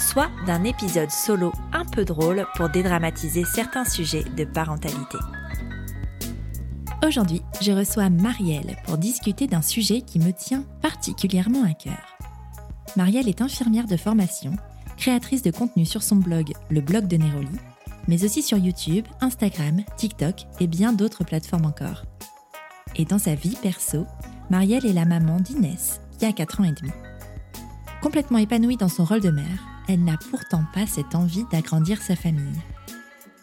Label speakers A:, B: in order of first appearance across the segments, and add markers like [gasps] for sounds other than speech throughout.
A: soit d'un épisode solo un peu drôle pour dédramatiser certains sujets de parentalité. Aujourd'hui, je reçois Marielle pour discuter d'un sujet qui me tient particulièrement à cœur. Marielle est infirmière de formation, créatrice de contenu sur son blog Le blog de Néroli, mais aussi sur YouTube, Instagram, TikTok et bien d'autres plateformes encore. Et dans sa vie perso, Marielle est la maman d'Inès, qui a 4 ans et demi. Complètement épanouie dans son rôle de mère, elle n'a pourtant pas cette envie d'agrandir sa famille.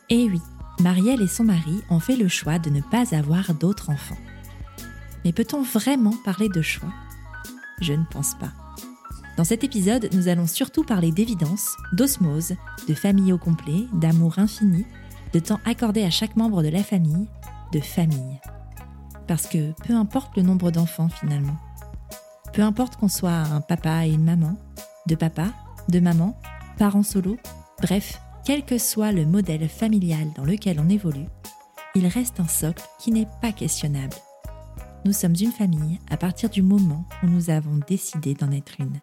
A: Et oui, Marielle et son mari ont fait le choix de ne pas avoir d'autres enfants. Mais peut-on vraiment parler de choix? Je ne pense pas. Dans cet épisode, nous allons surtout parler d'évidence, d'osmose, de famille au complet, d'amour infini, de temps accordé à chaque membre de la famille, de famille. Parce que peu importe le nombre d'enfants finalement. Peu importe qu'on soit un papa et une maman, de papa, de maman, parents solo, bref, quel que soit le modèle familial dans lequel on évolue, il reste un socle qui n'est pas questionnable. Nous sommes une famille à partir du moment où nous avons décidé d'en être une.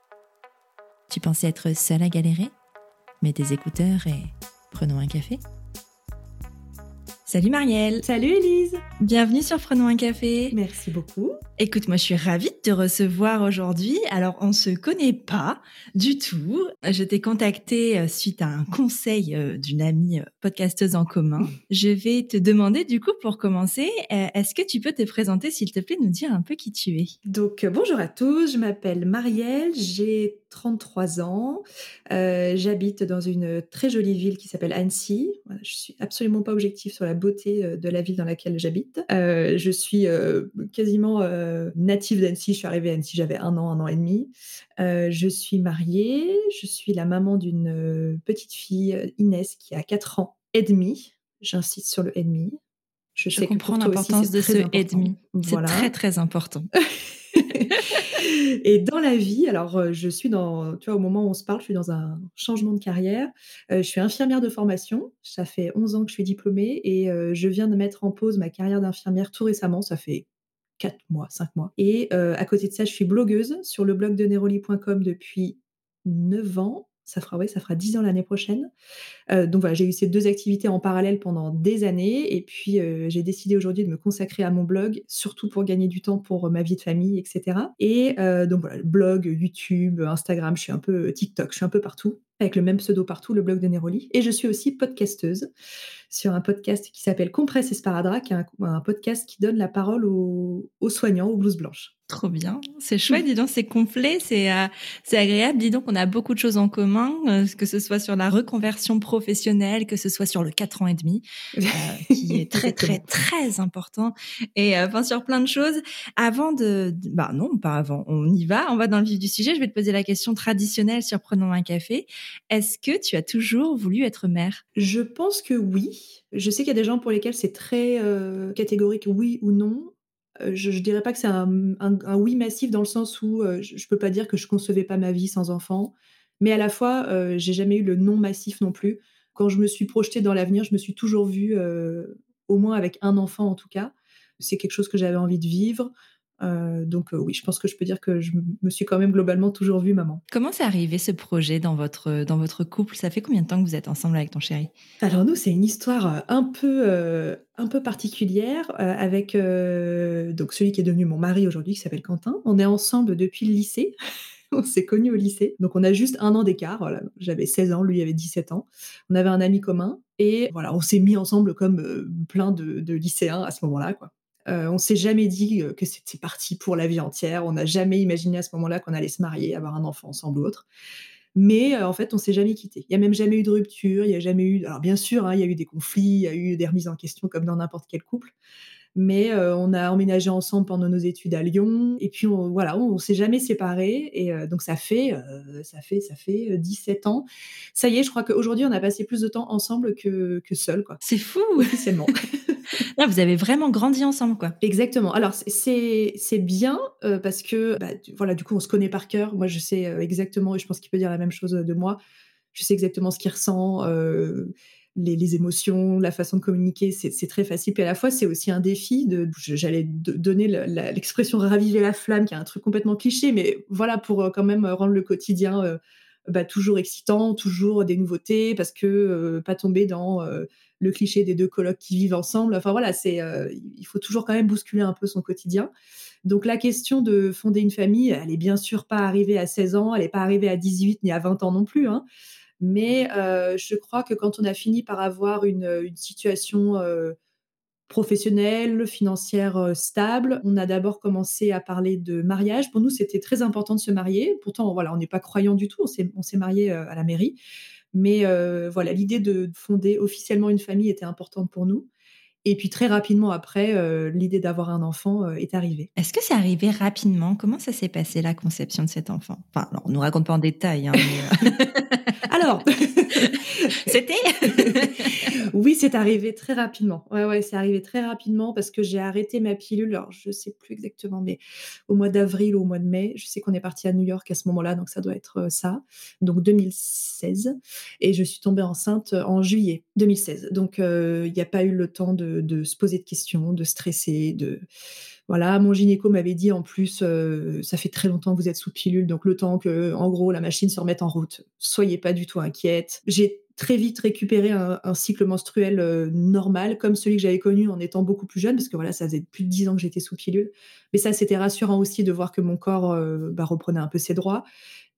A: Tu pensais être seule à galérer? Mets tes écouteurs et prenons un café? Salut Marielle.
B: Salut Elise.
A: Bienvenue sur Prenons un café.
B: Merci beaucoup.
A: Écoute, moi je suis ravie de te recevoir aujourd'hui. Alors on se connaît pas du tout. Je t'ai contacté euh, suite à un conseil euh, d'une amie euh, podcasteuse en commun. [laughs] Je vais te demander du coup pour commencer, est-ce que tu peux te présenter s'il te plaît, nous dire un peu qui tu es?
B: Donc bonjour à tous, je m'appelle Marielle, j'ai 33 ans. Euh, j'habite dans une très jolie ville qui s'appelle Annecy. Voilà, je suis absolument pas objective sur la beauté de la ville dans laquelle j'habite. Euh, je suis quasiment native d'Annecy. Je suis arrivée à Annecy, j'avais un an, un an et demi. je suis mariée. Je suis la maman d'une petite fille, Inès, qui a 4 ans et demi. J'insiste sur le et demi.
A: Je, sais comprends l'importance de ce et demi. C'est très très important. [laughs]
B: et dans la vie, alors euh, je suis dans, tu vois, au moment où on se parle, je suis dans un changement de carrière. Euh, je suis infirmière de formation. Ça fait 11 ans que je suis diplômée et euh, je viens de mettre en pause ma carrière d'infirmière tout récemment. Ça fait 4 mois, 5 mois. Et à côté de ça, je suis blogueuse sur le blog de neroli.com depuis 9 ans ça fera, ouais, ça fera 10 ans l'année prochaine. Euh, donc voilà, j'ai eu ces deux activités en parallèle pendant des années. Et puis, euh, j'ai décidé aujourd'hui de me consacrer à mon blog, surtout pour gagner du temps pour ma vie de famille, etc. Et euh, donc voilà, blog, YouTube, Instagram, je suis un peu TikTok, je suis un peu partout avec le même pseudo partout, le blog de Neroli. Et je suis aussi podcasteuse sur un podcast qui s'appelle Compresse et Sparadrap, qui est un, podcast qui donne la parole aux, aux soignants, aux blouses blanches.
A: Trop bien, c'est chouette, dis donc, c'est complet, c'est euh, c'est agréable. Dis donc, on a beaucoup de choses en commun, euh, que ce soit sur la reconversion professionnelle, que ce soit sur le 4 ans et demi, [laughs] euh, qui est très très très important, et enfin sur plein de choses. Avant de, bah non, pas avant, on y va, on va dans le vif du sujet. Je vais te poser la question traditionnelle sur prenons un café. Est-ce que tu as toujours voulu être mère?
B: Je pense que oui. Je sais qu'il y a des gens pour lesquels c'est très catégorique oui ou non. Euh, je, ne dirais pas que c'est un, oui massif dans le sens où euh, je, ne peux pas dire que je concevais pas ma vie sans enfant, mais à la fois euh, j'ai jamais eu le non massif non plus. Quand je me suis projetée dans l'avenir, je me suis toujours vue au moins avec un enfant en tout cas. C'est quelque chose que j'avais envie de vivre. Euh, donc euh, oui, je pense que je peux dire que je me suis quand même globalement toujours vue maman.
A: Comment c'est arrivé ce projet dans votre, dans votre couple? Ça fait combien de temps que vous êtes ensemble avec ton chéri?
B: Alors nous, c'est une histoire euh, un peu, un peu particulière avec donc celui qui est devenu mon mari aujourd'hui, qui s'appelle Quentin. On est ensemble depuis le lycée. [laughs] on s'est connus au lycée. Donc on a juste un an d'écart. Voilà. J'avais 16 ans, lui avait 17 ans. On avait un ami commun. Et voilà, on s'est mis ensemble comme plein de, de lycéens à ce moment-là. quoi. Euh, on s'est jamais dit euh, que c'était parti pour la vie entière. On n'a jamais imaginé à ce moment-là qu'on allait se marier, avoir un enfant ensemble ou autre. Mais euh, en fait, on s'est jamais quitté. Il y a même jamais eu de rupture. Il y a jamais eu. Alors bien sûr, hein, il y a eu des conflits, il y a eu des remises en question comme dans n'importe quel couple. Mais euh, on a emménagé ensemble pendant nos études à Lyon. Et puis, on, voilà, on, s'est jamais séparés. Et euh, donc, ça fait, ça fait, ça fait 17 ans. Ça y est, je crois qu'aujourd'hui, on a passé plus de temps ensemble que, que seul, quoi.
A: C'est fou!
B: Officiellement. [laughs] [laughs]
A: Là, vous avez vraiment grandi ensemble, quoi.
B: Exactement. Alors, c'est, bien parce que, bah, voilà, du coup, on se connaît par cœur. Moi, je sais exactement, et je pense qu'il peut dire la même chose de moi. Je sais exactement ce qu'il ressent les, émotions, la façon de communiquer, c'est très facile. Et à la fois, c'est aussi un défi. J'allais donner l'expression raviver la flamme, qui est un truc complètement cliché, mais voilà, pour euh, quand même rendre le quotidien euh, bah, toujours excitant, toujours des nouveautés, parce que euh, pas tomber dans le cliché des deux colocs qui vivent ensemble. Enfin voilà, il faut toujours quand même bousculer un peu son quotidien. Donc la question de fonder une famille, elle est bien sûr pas arrivée à 16 ans, elle n'est pas arrivée à 18 ni à 20 ans non plus. Hein. Mais euh, je crois que quand on a fini par avoir une, situation euh, professionnelle, financière euh, stable, on a d'abord commencé à parler de mariage. Pour nous, c'était très important de se marier. Pourtant, voilà, on n'est pas croyant du tout. On s'est marié à la mairie. Mais voilà, l'idée de fonder officiellement une famille était importante pour nous. Et puis très rapidement après, l'idée d'avoir un enfant est arrivée.
A: Est-ce que c'est arrivé rapidement? Comment ça s'est passé la conception de cet enfant? Enfin, alors, on nous raconte pas en détail. Hein, [laughs]
B: alors, [laughs]
A: c'était? [laughs]
B: Oui, c'est arrivé très rapidement. Ouais, ouais, c'est arrivé très rapidement parce que j'ai arrêté ma pilule. Alors, je sais plus exactement, mais au mois d'avril ou au mois de mai, je sais qu'on est parti à New York à ce moment-là, donc ça doit être ça. Donc 2016, et je suis tombée enceinte en juillet 2016. Donc il n'y a pas eu le temps de, de, se poser de questions, de stresser, de voilà, mon gynéco m'avait dit en plus, euh, ça fait très longtemps que vous êtes sous pilule, donc le temps que, en gros, la machine se remette en route, soyez pas du tout inquiète. J'ai très vite récupéré un, cycle menstruel euh, normal, comme celui que j'avais connu en étant beaucoup plus jeune, parce que voilà, ça faisait plus de dix ans que j'étais sous pilule. Mais ça, c'était rassurant aussi de voir que mon corps euh, bah, reprenait un peu ses droits.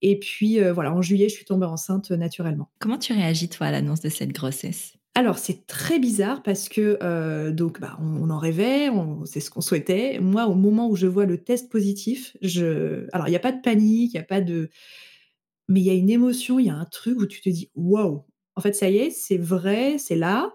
B: Et puis, voilà, en juillet, je suis tombée enceinte naturellement.
A: Comment tu réagis, toi, à l'annonce de cette grossesse?
B: Alors, c'est très bizarre parce que, euh, donc, bah, on, en rêvait, c'est ce qu'on souhaitait. Moi, au moment où je vois le test positif, alors il y a pas de panique, il y a pas de mais il y a une émotion, il y a un truc où tu te dis: «Waouh!» en fait, ça y est, c'est vrai, c'est là.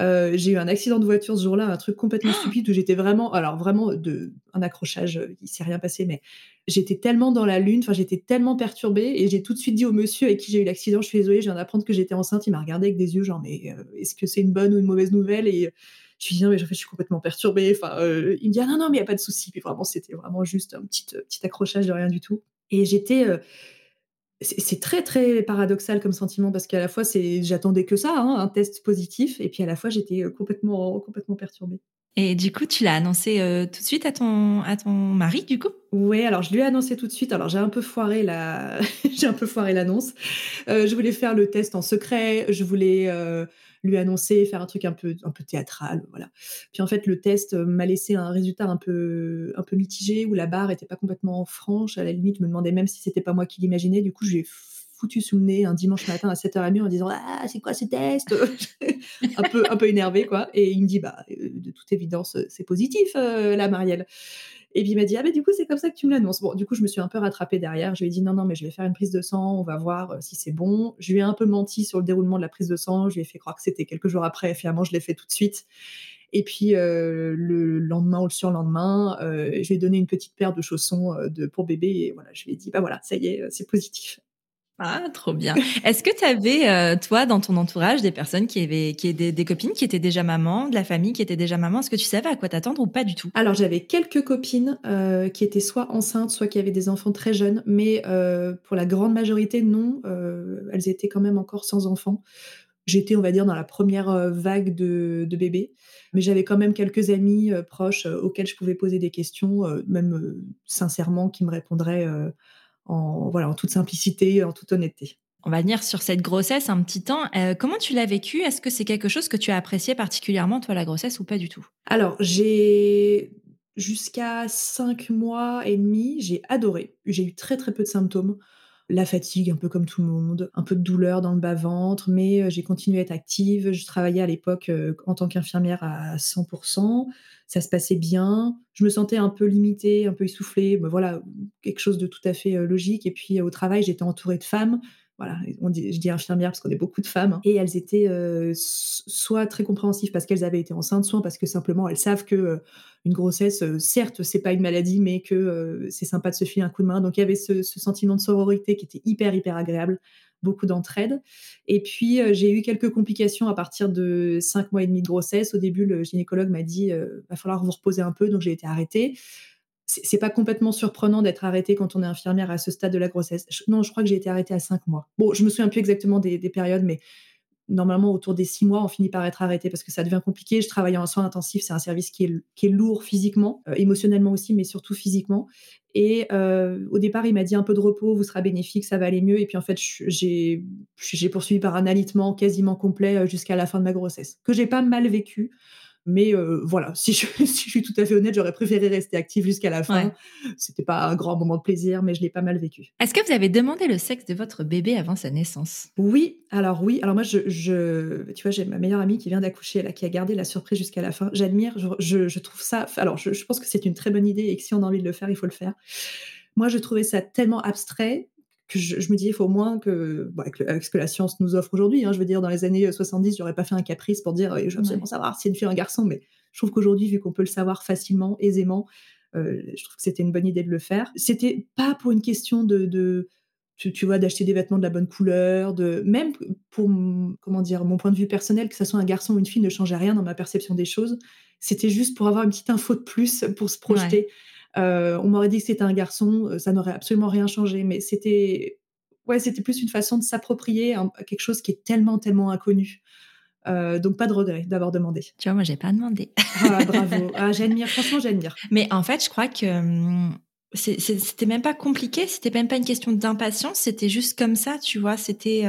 B: Euh, j'ai eu un accident de voiture ce jour-là, un truc complètement [gasps] stupide où j'étais vraiment, alors vraiment de un accrochage, euh, il s'est rien passé, mais j'étais tellement dans la lune, enfin j'étais tellement perturbée et j'ai tout de suite dit au monsieur avec qui j'ai eu l'accident, je suis désolée, je viens d'apprendre que j'étais enceinte. Il m'a regardé avec des yeux genre mais euh, est-ce que c'est une bonne ou une mauvaise nouvelle? Et je lui ai dit non mais je suis complètement perturbée. Enfin, il me dit ah non non mais il y a pas de souci. Puis vraiment c'était vraiment juste un petit petit accrochage de rien du tout. Et j'étais c'est très très paradoxal comme sentiment parce qu'à la fois c'est j'attendais que ça, hein, un test positif, et puis à la fois j'étais euh, complètement complètement perturbée.
A: Et du coup, tu l'as annoncé euh, tout de suite à ton à ton mari, du coup?
B: Oui, alors je lui ai annoncé tout de suite. Alors j'ai un peu foiré la [laughs] j'ai un peu foiré l'annonce. Euh, je voulais faire le test en secret. Je voulais lui annoncer, faire un truc un peu, un peu théâtral, voilà. Puis en fait, le test euh, m'a laissé un résultat un peu, un peu mitigé, où la barre était pas complètement franche. À la limite, je me demandais même si c'était pas moi qui l'imaginais. Du coup, je lui ai foutu sous le nez un dimanche matin à 7h30 en disant Ah, c'est quoi ce test? [laughs] Un, peu, un peu énervé, quoi. Et il me dit Bah, euh, de toute évidence, c'est positif, euh, la Marielle. Et puis il m'a dit, ah ben du coup, c'est comme ça que tu me l'annonces. Bon, du coup, je me suis un peu rattrapée derrière. Je lui ai dit, non, non, mais je vais faire une prise de sang, on va voir euh, si c'est bon. Je lui ai un peu menti sur le déroulement de la prise de sang. Je lui ai fait croire que c'était quelques jours après. Finalement, je l'ai fait tout de suite. Et puis euh, le lendemain ou le surlendemain, euh, je lui ai donné une petite paire de chaussons de, pour bébé. Et voilà, je lui ai dit, bah voilà, ça y est, c'est positif.
A: Ah, trop bien. Est-ce que tu avais, euh, toi, dans ton entourage, des personnes qui avaient, qui des, des, copines qui étaient déjà maman, de la famille qui était déjà maman? Est-ce que tu savais à quoi t'attendre ou pas du tout?
B: Alors, j'avais quelques copines euh, qui étaient soit enceintes, soit qui avaient des enfants très jeunes, mais euh, pour la grande majorité, non. elles étaient quand même encore sans enfants. J'étais, on va dire, dans la première vague de, de bébés, mais j'avais quand même quelques amis proches auxquels je pouvais poser des questions, même sincèrement, qui me répondraient en, voilà, en toute simplicité, en toute honnêteté.
A: On va venir sur cette grossesse un petit temps. Euh, comment tu l'as vécue? Est-ce que c'est quelque chose que tu as apprécié particulièrement, toi, la grossesse, ou pas du tout?
B: Alors, j'ai jusqu'à cinq mois et demi, j'ai adoré. J'ai eu très très peu de symptômes la fatigue, un peu comme tout le monde, un peu de douleur dans le bas-ventre, mais euh, j'ai continué à être active. Je travaillais à l'époque euh, en tant qu'infirmière à 100%. Ça se passait bien. Je me sentais un peu limitée, un peu essoufflée. voilà, quelque chose de tout à fait euh, logique. Et puis au travail, j'étais entourée de femmes. voilà, on dit, je dis infirmières parce qu'on est beaucoup de femmes, hein, et elles étaient soit très compréhensives parce qu'elles avaient été enceintes, soit parce que simplement elles savent que une grossesse, certes, c'est pas une maladie, mais que c'est sympa de se filer un coup de main. Donc il y avait ce sentiment de sororité qui était hyper hyper agréable beaucoup d'entraide. Et puis, j'ai eu quelques complications à partir de cinq mois et demi de grossesse. Au début, le gynécologue m'a dit, va falloir vous reposer un peu, donc j'ai été arrêtée c'est pas complètement surprenant d'être arrêtée quand on est infirmière à ce stade de la grossesse. non, je crois que j'ai été arrêtée à 5 mois. Bon, je me souviens plus exactement des, périodes, mais normalement, autour des 6 mois, on finit par être arrêté parce que ça devient compliqué. Je travaille en soins intensifs, c'est un service qui est, lourd physiquement, euh, émotionnellement aussi, mais surtout physiquement. Et euh, au départ, il m'a dit un peu de repos, vous sera bénéfique, ça va aller mieux. Et puis en fait, j'ai poursuivi par un alitement quasiment complet euh, jusqu'à la fin de ma grossesse, que j'ai pas mal vécu. Mais euh, voilà, [laughs] si je, suis tout à fait honnête, j'aurais préféré rester active jusqu'à la fin. C'était pas un grand moment de plaisir, mais je l'ai pas mal vécu.
A: Est-ce que vous avez demandé le sexe de votre bébé avant sa naissance?
B: Oui, alors oui. Alors moi, je, tu vois, j'ai ma meilleure amie qui vient d'accoucher, là, qui a gardé la surprise jusqu'à la fin. J'admire, je, trouve ça. Alors, je, je pense que c'est une très bonne idée et que si on a envie de le faire, il faut le faire. Moi, je trouvais ça tellement abstrait que je, me dis, il faut au moins que, avec ce que la science nous offre aujourd'hui, hein, je veux dire, dans les années 70, j'aurais pas fait un caprice pour dire, je veux absolument savoir si c'est une fille ou un garçon, mais je trouve qu'aujourd'hui, vu qu'on peut le savoir facilement, aisément, euh, je trouve que c'était une bonne idée de le faire. C'était pas pour une question de, tu, vois, d'acheter des vêtements de la bonne couleur, de même pour comment dire mon point de vue personnel, que ce soit un garçon ou une fille ne changeait rien dans ma perception des choses. C'était juste pour avoir une petite info de plus pour se projeter. Euh, on m'aurait dit que c'était un garçon, euh, ça n'aurait absolument rien changé, mais c'était ouais, c'était plus une façon de s'approprier quelque chose qui est tellement, tellement inconnu. Euh, donc pas de regret d'avoir demandé.
A: Tu vois, moi j'ai pas demandé.
B: ah, bravo. Ah, j'admire, franchement j'admire. [laughs]
A: Mais en fait, je crois que hum, c'était même pas compliqué, c'était même pas une question d'impatience, c'était juste comme ça, tu vois, c'était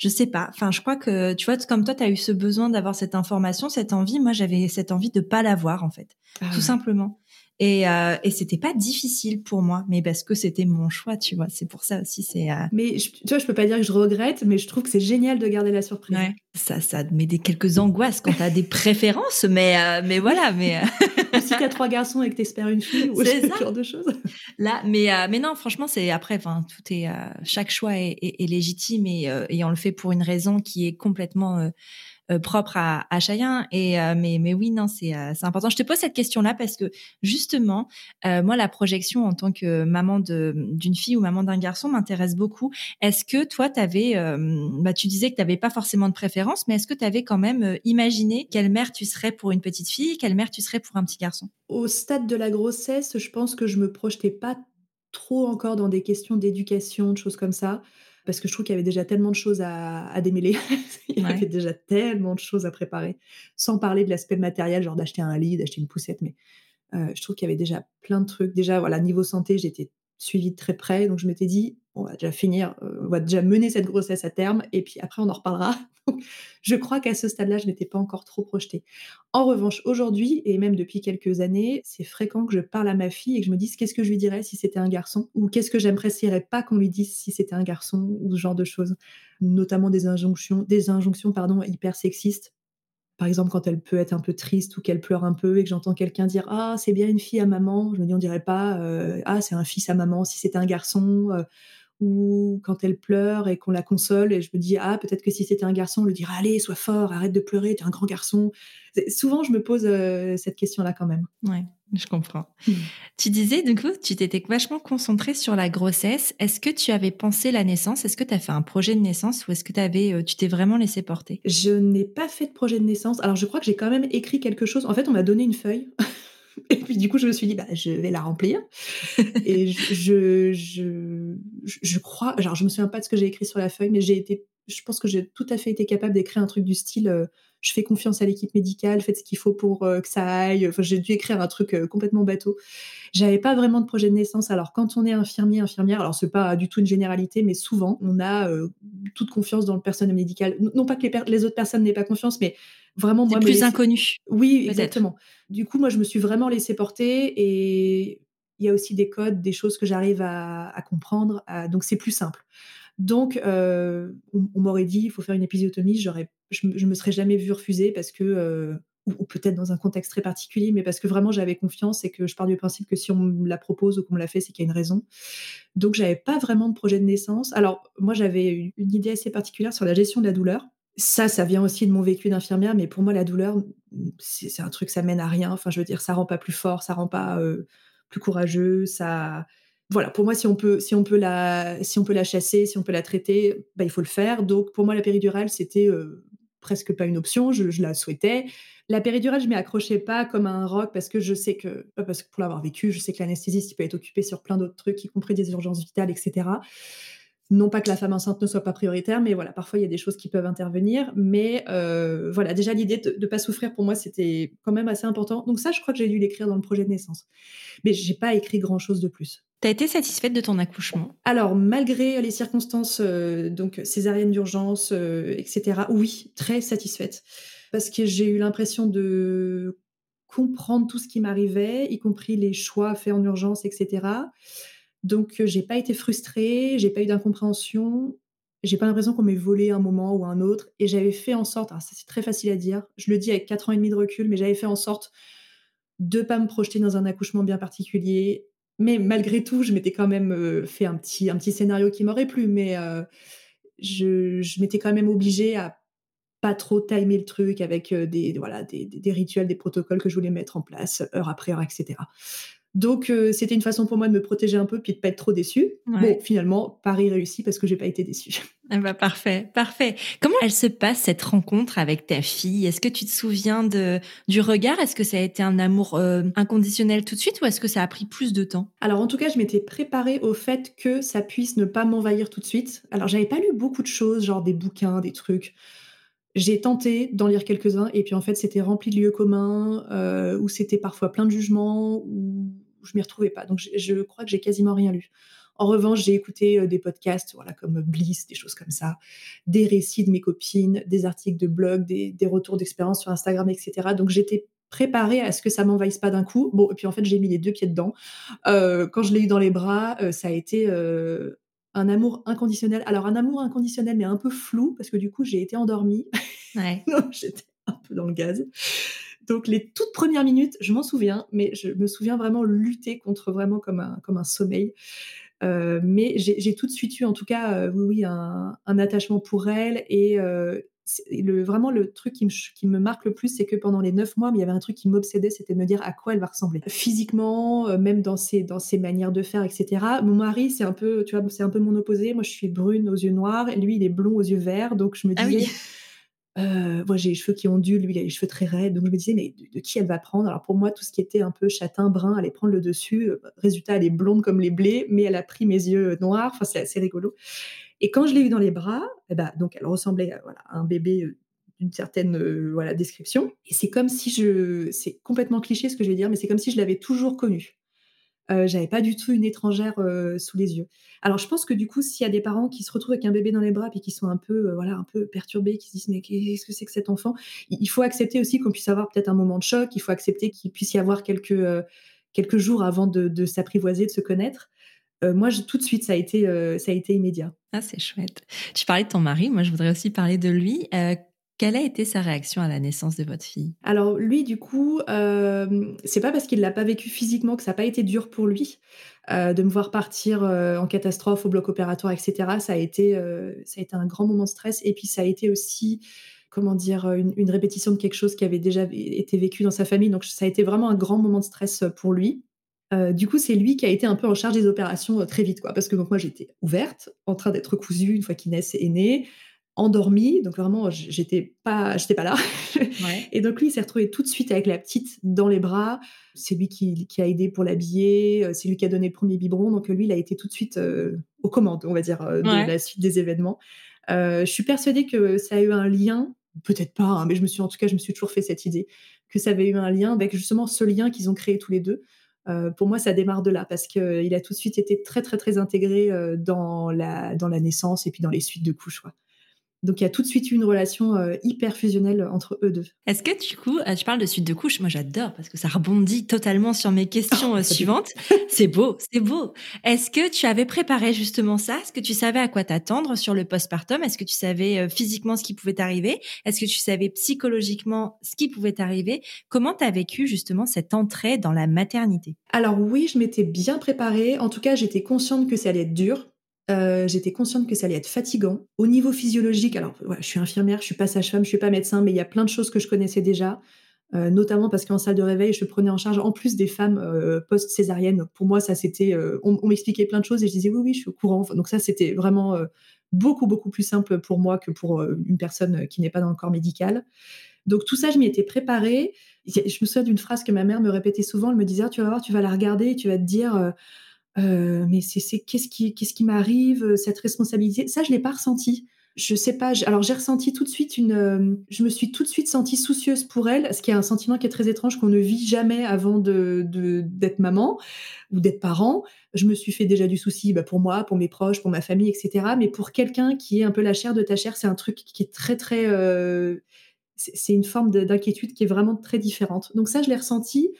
A: je sais pas. Enfin, je crois que tu vois, comme toi, tu as eu ce besoin d'avoir cette information, cette envie. Moi, j'avais cette envie de pas l'avoir en fait, ah tout simplement. Et, euh, et c'était pas difficile pour moi, mais parce que c'était mon choix, tu vois. C'est pour ça aussi. C'est. Euh,
B: mais tu vois, je peux pas dire que je regrette, mais je trouve que c'est génial de garder la surprise.
A: Ouais. Ça, ça met des quelques angoisses quand t'as des préférences, mais euh, mais voilà, mais. [laughs]
B: si t'as trois garçons et que t'espères une fille, ou ce genre de choses.
A: Là, mais mais non, franchement, c'est après, enfin, tout est chaque choix est, est, est légitime et, et on le fait pour une raison qui est complètement euh, propre à, à chacun. Et euh, mais mais oui, non, c'est euh, c'est important. Je te pose cette question-là parce que justement, moi, la projection en tant que maman d'une fille ou maman d'un garçon m'intéresse beaucoup. Est-ce que toi, tu avais, bah, tu disais que tu n'avais pas forcément de préférence, mais est-ce que tu avais quand même imaginé quelle mère tu serais pour une petite fille, quelle mère tu serais pour un petit garçon?
B: Au stade de la grossesse, je pense que je me projetais pas trop encore dans des questions d'éducation, de choses comme ça parce que je trouve qu'il y avait déjà tellement de choses à, démêler. [laughs] Il y avait déjà tellement de choses à préparer, sans parler de l'aspect matériel, genre d'acheter un lit, d'acheter une poussette. Mais euh, je trouve qu'il y avait déjà plein de trucs. Déjà, voilà, niveau santé, j'étais suivie de très près. Donc, je m'étais dit, on va déjà finir, euh, on va déjà mener cette grossesse à terme, et puis après, on en reparlera. [laughs] je crois qu'à ce stade-là, je n'étais pas encore trop projetée. En revanche, aujourd'hui, et même depuis quelques années, c'est fréquent que je parle à ma fille et que je me dise qu'est-ce que je lui dirais si c'était un garçon, ou qu'est-ce que j'apprécierais pas qu'on lui dise si c'était un garçon, ou ce genre de choses. Notamment des injonctions, des injonctions pardon, hyper sexistes par exemple, quand elle peut être un peu triste ou qu'elle pleure un peu et que j'entends quelqu'un dire Ah, c'est bien une fille à maman, je me dis On dirait pas euh, Ah, c'est un fils à maman si c'était un garçon. Euh, ou quand elle pleure et qu'on la console et je me dis ah peut-être que si c'était un garçon on lui dirait allez sois fort arrête de pleurer tu es un grand garçon. Souvent je me pose euh, cette question là quand même.
A: Ouais je comprends. Mmh. tu disais du coup tu t'étais vachement concentrée sur la grossesse. Est-ce que tu avais pensé la naissance? Est-ce que tu as fait un projet de naissance ou est-ce que avais, euh, tu t'es vraiment laissé porter?
B: Je n'ai pas fait de projet de naissance. Alors je crois que j'ai quand même écrit quelque chose. En fait on m'a donné une feuille Et puis du coup, je me suis dit, bah, je vais la remplir. et je, je, je, crois, genre, je me souviens pas de ce que j'ai écrit sur la feuille, mais j'ai été, je pense que j'ai tout à fait été capable d'écrire un truc du style, euh, je fais confiance à l'équipe médicale, faites ce qu'il faut pour euh, que ça aille. Enfin, j'ai dû écrire un truc euh, complètement bateau. J'avais pas vraiment de projet de naissance. Alors, quand on est infirmier, infirmière, alors c'est pas du tout une généralité, mais souvent, on a toute confiance dans le personnel médical. Non pas que les, les autres personnes n'aient pas confiance, mais vraiment
A: moi plus inconnu.
B: Oui, exactement. Du coup, moi je me suis vraiment laissée porter et il y a aussi des codes, des choses que j'arrive à, comprendre, donc c'est plus simple. Donc, euh, on, m'aurait dit, il faut faire une épisiotomie, je, je me serais jamais vue refuser parce que, euh, ou, peut-être dans un contexte très particulier, mais parce que vraiment j'avais confiance et que je pars du principe que si on me la propose ou qu'on me l'a fait, c'est qu'il y a une raison. Donc j'avais pas vraiment de projet de naissance. Alors moi j'avais une idée assez particulière sur la gestion de la douleur. Ça, ça vient aussi de mon vécu d'infirmière, mais pour moi la douleur, c'est un truc, ça mène à rien. Enfin, je veux dire, ça rend pas plus fort, ça rend pas euh, plus courageux, ça voilà, pour moi, si on peut, si on peut la, si on peut la chasser, si on peut la traiter, bah, il faut le faire. Donc, pour moi, la péridurale, c'était euh, presque pas une option. Je, la souhaitais. La péridurale, je m'y accrochais pas comme un roc parce que je sais que, parce que pour l'avoir vécu, je sais que l'anesthésiste, peut être occupé sur plein d'autres trucs, y compris des urgences vitales, etc. Non pas que la femme enceinte ne soit pas prioritaire, mais voilà, parfois il y a des choses qui peuvent intervenir. Mais euh, voilà, déjà l'idée de ne pas souffrir pour moi, c'était quand même assez important. Donc ça, je crois que j'ai dû l'écrire dans le projet de naissance. Mais j'ai pas écrit grand chose de plus.
A: Tu as été satisfaite de ton accouchement?
B: Alors, malgré les circonstances, euh, donc césarienne d'urgence, euh, etc., oui, très satisfaite parce que j'ai eu l'impression de comprendre tout ce qui m'arrivait, y compris les choix faits en urgence, etc. Donc, euh, j'ai pas été frustrée, j'ai pas eu d'incompréhension, j'ai pas l'impression qu'on m'ait volé un moment ou un autre, et j'avais fait en sorte, alors ça c'est très facile à dire, je le dis avec 4 ans et demi de recul, mais j'avais fait en sorte de pas me projeter dans un accouchement bien particulier, mais malgré tout, je m'étais quand même euh, fait un petit, scénario qui m'aurait plu, mais euh, je, m'étais quand même obligée à pas trop timer le truc avec euh, des, rituels, des protocoles que je voulais mettre en place heure après heure, etc. Donc, euh, c'était une façon pour moi de me protéger un peu puis de pas être trop déçue. Bon, finalement, Paris réussit parce que j'ai pas été déçue.
A: Ah [laughs] bah parfait, parfait. Comment elle se passe cette rencontre avec ta fille? Est-ce que tu te souviens de du regard? Est-ce que ça a été un amour euh, inconditionnel tout de suite ou est-ce que ça a pris plus de temps?
B: Alors en tout cas, je m'étais préparée au fait que ça puisse ne pas m'envahir tout de suite. Alors j'avais pas lu beaucoup de choses, genre des bouquins, des trucs. J'ai tenté d'en lire quelques-uns et puis en fait c'était rempli de lieux communs euh, où c'était parfois plein de jugements où je m'y retrouvais pas. Donc je, crois que j'ai quasiment rien lu. En revanche, j'ai écouté euh, des podcasts, voilà comme Bliss, des choses comme ça, des récits de mes copines, des articles de blog, des, retours d'expérience sur Instagram, etc. Donc j'étais préparée à ce que ça m'envahisse pas d'un coup. Bon, et puis en fait j'ai mis les deux pieds dedans. Euh, quand je l'ai eu dans les bras, ça a été un amour inconditionnel. Alors un amour inconditionnel, mais un peu flou, parce que du coup, j'ai été endormie. Ouais. [laughs] J'étais un peu dans le gaz. Donc les toutes premières minutes, je m'en souviens, mais je me souviens vraiment lutter contre vraiment comme un, comme un sommeil. Euh, mais j'ai tout de suite eu, en tout cas, euh, oui, oui, un, un, attachement pour elle et, euh, le, vraiment le truc qui me, qui me marque le plus, c'est que pendant les neuf mois, il y avait un truc qui m'obsédait, c'était de me dire à quoi elle va ressembler. Physiquement, euh, même dans ses, dans ses manières de faire, etc. Mon mari, c'est un peu, tu vois, c'est un peu mon opposé. Moi, je suis brune aux yeux noirs, et lui, il est blond aux yeux verts. Donc, je me ah disais, euh, moi, j'ai les cheveux qui ondulent, lui, il a les cheveux très raides. Donc, je me disais, mais de, qui elle va prendre? Alors, pour moi, tout ce qui était un peu châtain, brun, allait prendre le dessus. Résultat, elle est blonde comme les blés, mais elle a pris mes yeux noirs. Enfin, c'est assez rigolo. Et quand je l'ai eu dans les bras, eh ben, donc elle ressemblait à, un bébé euh, d'une certaine euh, description. Et c'est comme si je. C'est complètement cliché ce que je vais dire, mais c'est comme si je l'avais toujours connue. Euh, j'avais pas du tout une étrangère euh, sous les yeux. Alors je pense que du coup, s'il y a des parents qui se retrouvent avec un bébé dans les bras et qui sont un peu, voilà, un peu perturbés, qui se disent mais qu'est-ce que c'est que cet enfant? Il faut accepter aussi qu'on puisse avoir peut-être un moment de choc. Il faut accepter qu'il puisse y avoir quelques quelques jours avant de s'apprivoiser, de se connaître. Euh, moi, tout de suite, ça a été, euh, ça a été immédiat.
A: Ah, c'est chouette. Tu parlais de ton mari, moi, je voudrais aussi parler de lui. Euh, quelle a été sa réaction à la naissance de votre fille?
B: Alors lui, du coup, c'est pas parce qu'il l'a pas vécu physiquement que ça n'a pas été dur pour lui de me voir partir en catastrophe au bloc opératoire, etc. Ça a été, ça a été un grand moment de stress et puis ça a été aussi comment dire, une, une, répétition de quelque chose qui avait déjà été vécu dans sa famille. Donc ça a été vraiment un grand moment de stress pour lui. Euh, du coup, c'est lui qui a été un peu en charge des opérations euh, très vite, quoi. Parce que donc moi, j'étais ouverte, en train d'être cousue une fois qu'Inès est née, endormie, donc vraiment, j'étais pas, j'étais pas là. [laughs] Et donc lui, il s'est retrouvé tout de suite avec la petite dans les bras. C'est lui qui, a aidé pour l'habiller, euh, c'est lui qui a donné le premier biberon. Donc lui, il a été tout de suite aux commandes, on va dire, de la suite des événements. je suis persuadée que ça a eu un lien peut-être pas, hein, mais je me suis en tout cas, je me suis toujours fait cette idée que ça avait eu un lien avec justement ce lien qu'ils ont créé tous les deux. Euh, pour moi, ça démarre de là parce qu'il euh, a tout de suite été très, très, très intégré euh, dans, la, dans la naissance et puis dans les suites de couches. Donc il y a tout de suite eu une relation euh, hyper fusionnelle entre eux deux.
A: Est-ce que du coup, euh, tu parles de suite de couches, moi j'adore parce que ça rebondit totalement sur mes questions oh, [laughs] euh, suivantes. c'est beau, c'est beau. Est-ce que tu avais préparé justement ça? Est-ce que tu savais à quoi t'attendre sur le postpartum? Est-ce que tu savais physiquement ce qui pouvait t'arriver? Est-ce que tu savais psychologiquement ce qui pouvait t'arriver? Comment tu as vécu justement cette entrée dans la maternité?
B: Alors oui, je m'étais bien préparée. En tout cas, j'étais consciente que ça allait être dur euh, j'étais consciente que ça allait être fatigant. Au niveau physiologique, alors je suis infirmière, je suis pas sage-femme, je suis pas médecin, mais il y a plein de choses que je connaissais déjà, euh, notamment parce qu'en salle de réveil, je prenais en charge en plus des femmes euh, post-césariennes. Pour moi, ça c'était, on, m'expliquait plein de choses et je disais oui, oui, je suis au courant. Donc ça, c'était vraiment beaucoup, beaucoup plus simple pour moi que pour une personne qui n'est pas dans le corps médical. Donc tout ça, je m'y étais préparée. Je me souviens d'une phrase que ma mère me répétait souvent. Elle me disait, ah, tu vas voir, tu vas la regarder et tu vas te dire euh, mais c'est qu'est-ce qui m'arrive euh, cette responsabilité? Ça je l'ai pas ressenti. Je sais pas alors j'ai ressenti tout de suite une euh, je me suis tout de suite sentie soucieuse pour elle ce qui est un sentiment qui est très étrange qu'on ne vit jamais avant d'être maman ou d'être parent. Je me suis fait déjà du souci bah, pour moi pour mes proches pour ma famille etc mais pour quelqu'un qui est un peu la chair de ta chair c'est un truc qui est très très c'est une forme d'inquiétude qui est vraiment très différente. Donc ça je l'ai ressenti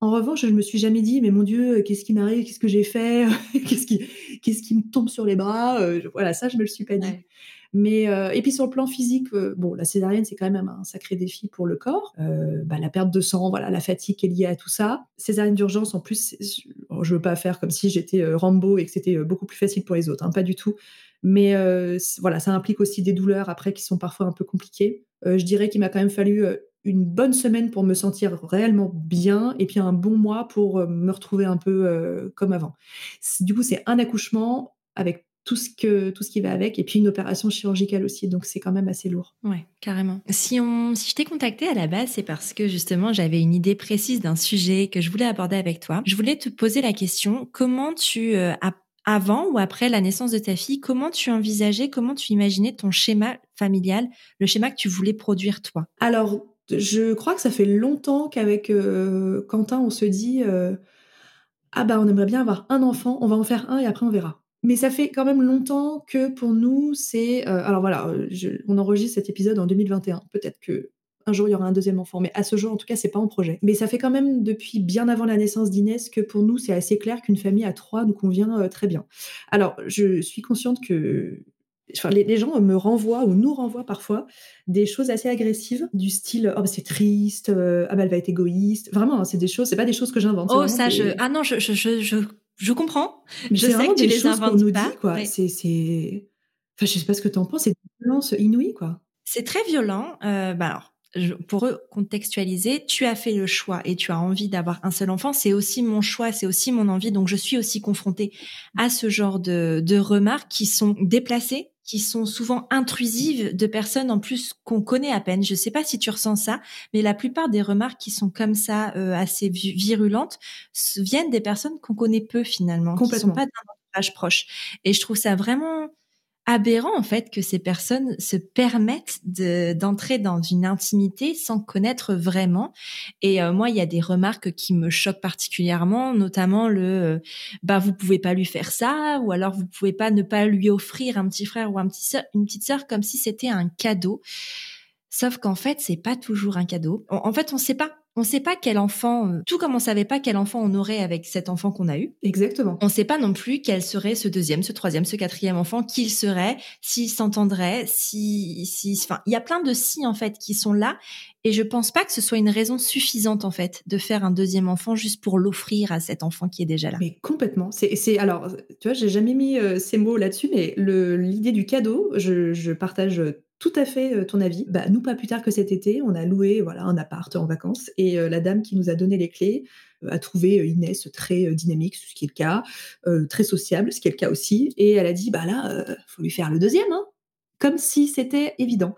B: en revanche, je me suis jamais dit, mais mon Dieu, qu'est-ce qui m'arrive, qu'est-ce que j'ai fait, [laughs] qu'est-ce qui, qu'est-ce qui me tombe sur les bras. Euh, voilà, ça, je me le suis pas dit. Mais euh, et puis sur le plan physique, euh, bon, la césarienne c'est quand même un sacré défi pour le corps. Bah, la perte de sang, voilà, la fatigue qui est liée à tout ça. Césarienne d'urgence, en plus, je veux pas faire comme si j'étais Rambo et que c'était beaucoup plus facile pour les autres, hein, pas du tout. Mais voilà, ça implique aussi des douleurs après qui sont parfois un peu compliquées. je dirais qu'il m'a quand même fallu une bonne semaine pour me sentir réellement bien et puis un bon mois pour euh, me retrouver un peu euh, comme avant. Du coup, c'est un accouchement avec tout ce, que, tout ce qui va avec et puis une opération chirurgicale aussi. Donc, c'est quand même assez lourd.
A: Ouais, carrément. Si, on, si je t'ai contacté à la base, c'est parce que justement, j'avais une idée précise d'un sujet que je voulais aborder avec toi. Je voulais te poser la question comment tu euh, avant ou après la naissance de ta fille, comment tu envisageais, comment tu imaginais ton schéma familial, le schéma que tu voulais produire toi?
B: Alors, je crois que ça fait longtemps qu'avec euh, Quentin, on se dit euh, Ah bah, on aimerait bien avoir un enfant, on va en faire un et après on verra. Mais ça fait quand même longtemps que pour nous, c'est. Euh, alors voilà, on enregistre cet épisode en 2021. Peut-être que un jour il y aura un deuxième enfant, mais à ce jour, en tout cas, c'est pas en projet. Mais ça fait quand même depuis bien avant la naissance d'Inès que pour nous, c'est assez clair qu'une famille à trois nous convient très bien. Alors, je suis consciente que les, gens me renvoient ou nous renvoient parfois des choses assez agressives du style oh bah, c'est triste euh, ah bah elle va être égoïste. Vraiment hein, c'est des choses c'est pas des choses que j'invente
A: oh ça je ah non je je je je, comprends. Je sais que tu les
B: inventes nous pas dit, quoi. c'est c'est enfin je sais pas ce que tu en penses c'est une violence inouïe quoi.
A: C'est très violent euh, bah alors pour eux contextualiser, tu as fait le choix et tu as envie d'avoir un seul enfant, c'est aussi mon choix, c'est aussi mon envie. Donc je suis aussi confrontée à ce genre de, de remarques qui sont déplacées, qui sont souvent intrusives de personnes en plus qu'on connaît à peine. Je ne sais pas si tu ressens ça, mais la plupart des remarques qui sont comme ça, euh, assez virulentes, viennent des personnes qu'on connaît peu finalement, qui sont pas d'un entourage proche. Et je trouve ça vraiment aberrant en fait que ces personnes se permettent d'entrer dans une intimité sans connaître vraiment. Et euh, moi, il y a des remarques qui me choquent particulièrement, notamment le euh, bah vous pouvez pas lui faire ça, ou alors vous pouvez pas ne pas lui offrir un petit frère ou un petit une petite sœur comme si c'était un cadeau. Sauf qu'en fait, c'est pas toujours un cadeau. En, fait, on sait pas on ne sait pas quel enfant, euh, tout comme on savait pas quel enfant on aurait avec cet enfant qu'on a eu.
B: Exactement.
A: On ne sait pas non plus quel serait ce deuxième, ce troisième, ce quatrième enfant, qu'il serait, s'il s'entendrait, si, si, enfin, il y a plein de si en fait qui sont là. Et je pense pas que ce soit une raison suffisante en fait de faire un deuxième enfant juste pour l'offrir à cet enfant qui est déjà là.
B: Mais complètement. C'est, c'est alors, tu vois, j'ai jamais mis euh, ces mots là-dessus, mais l'idée du cadeau, je, je partage tout à fait euh, ton avis. Bah, nous, pas plus tard que cet été, on a loué voilà, un appart en vacances et euh, la dame qui nous a donné les clés euh, a trouvé Inès très dynamique, ce qui est le cas, très sociable, ce qui est le cas aussi. Et elle a dit, bah là, faut lui faire le deuxième, hein comme si c'était évident.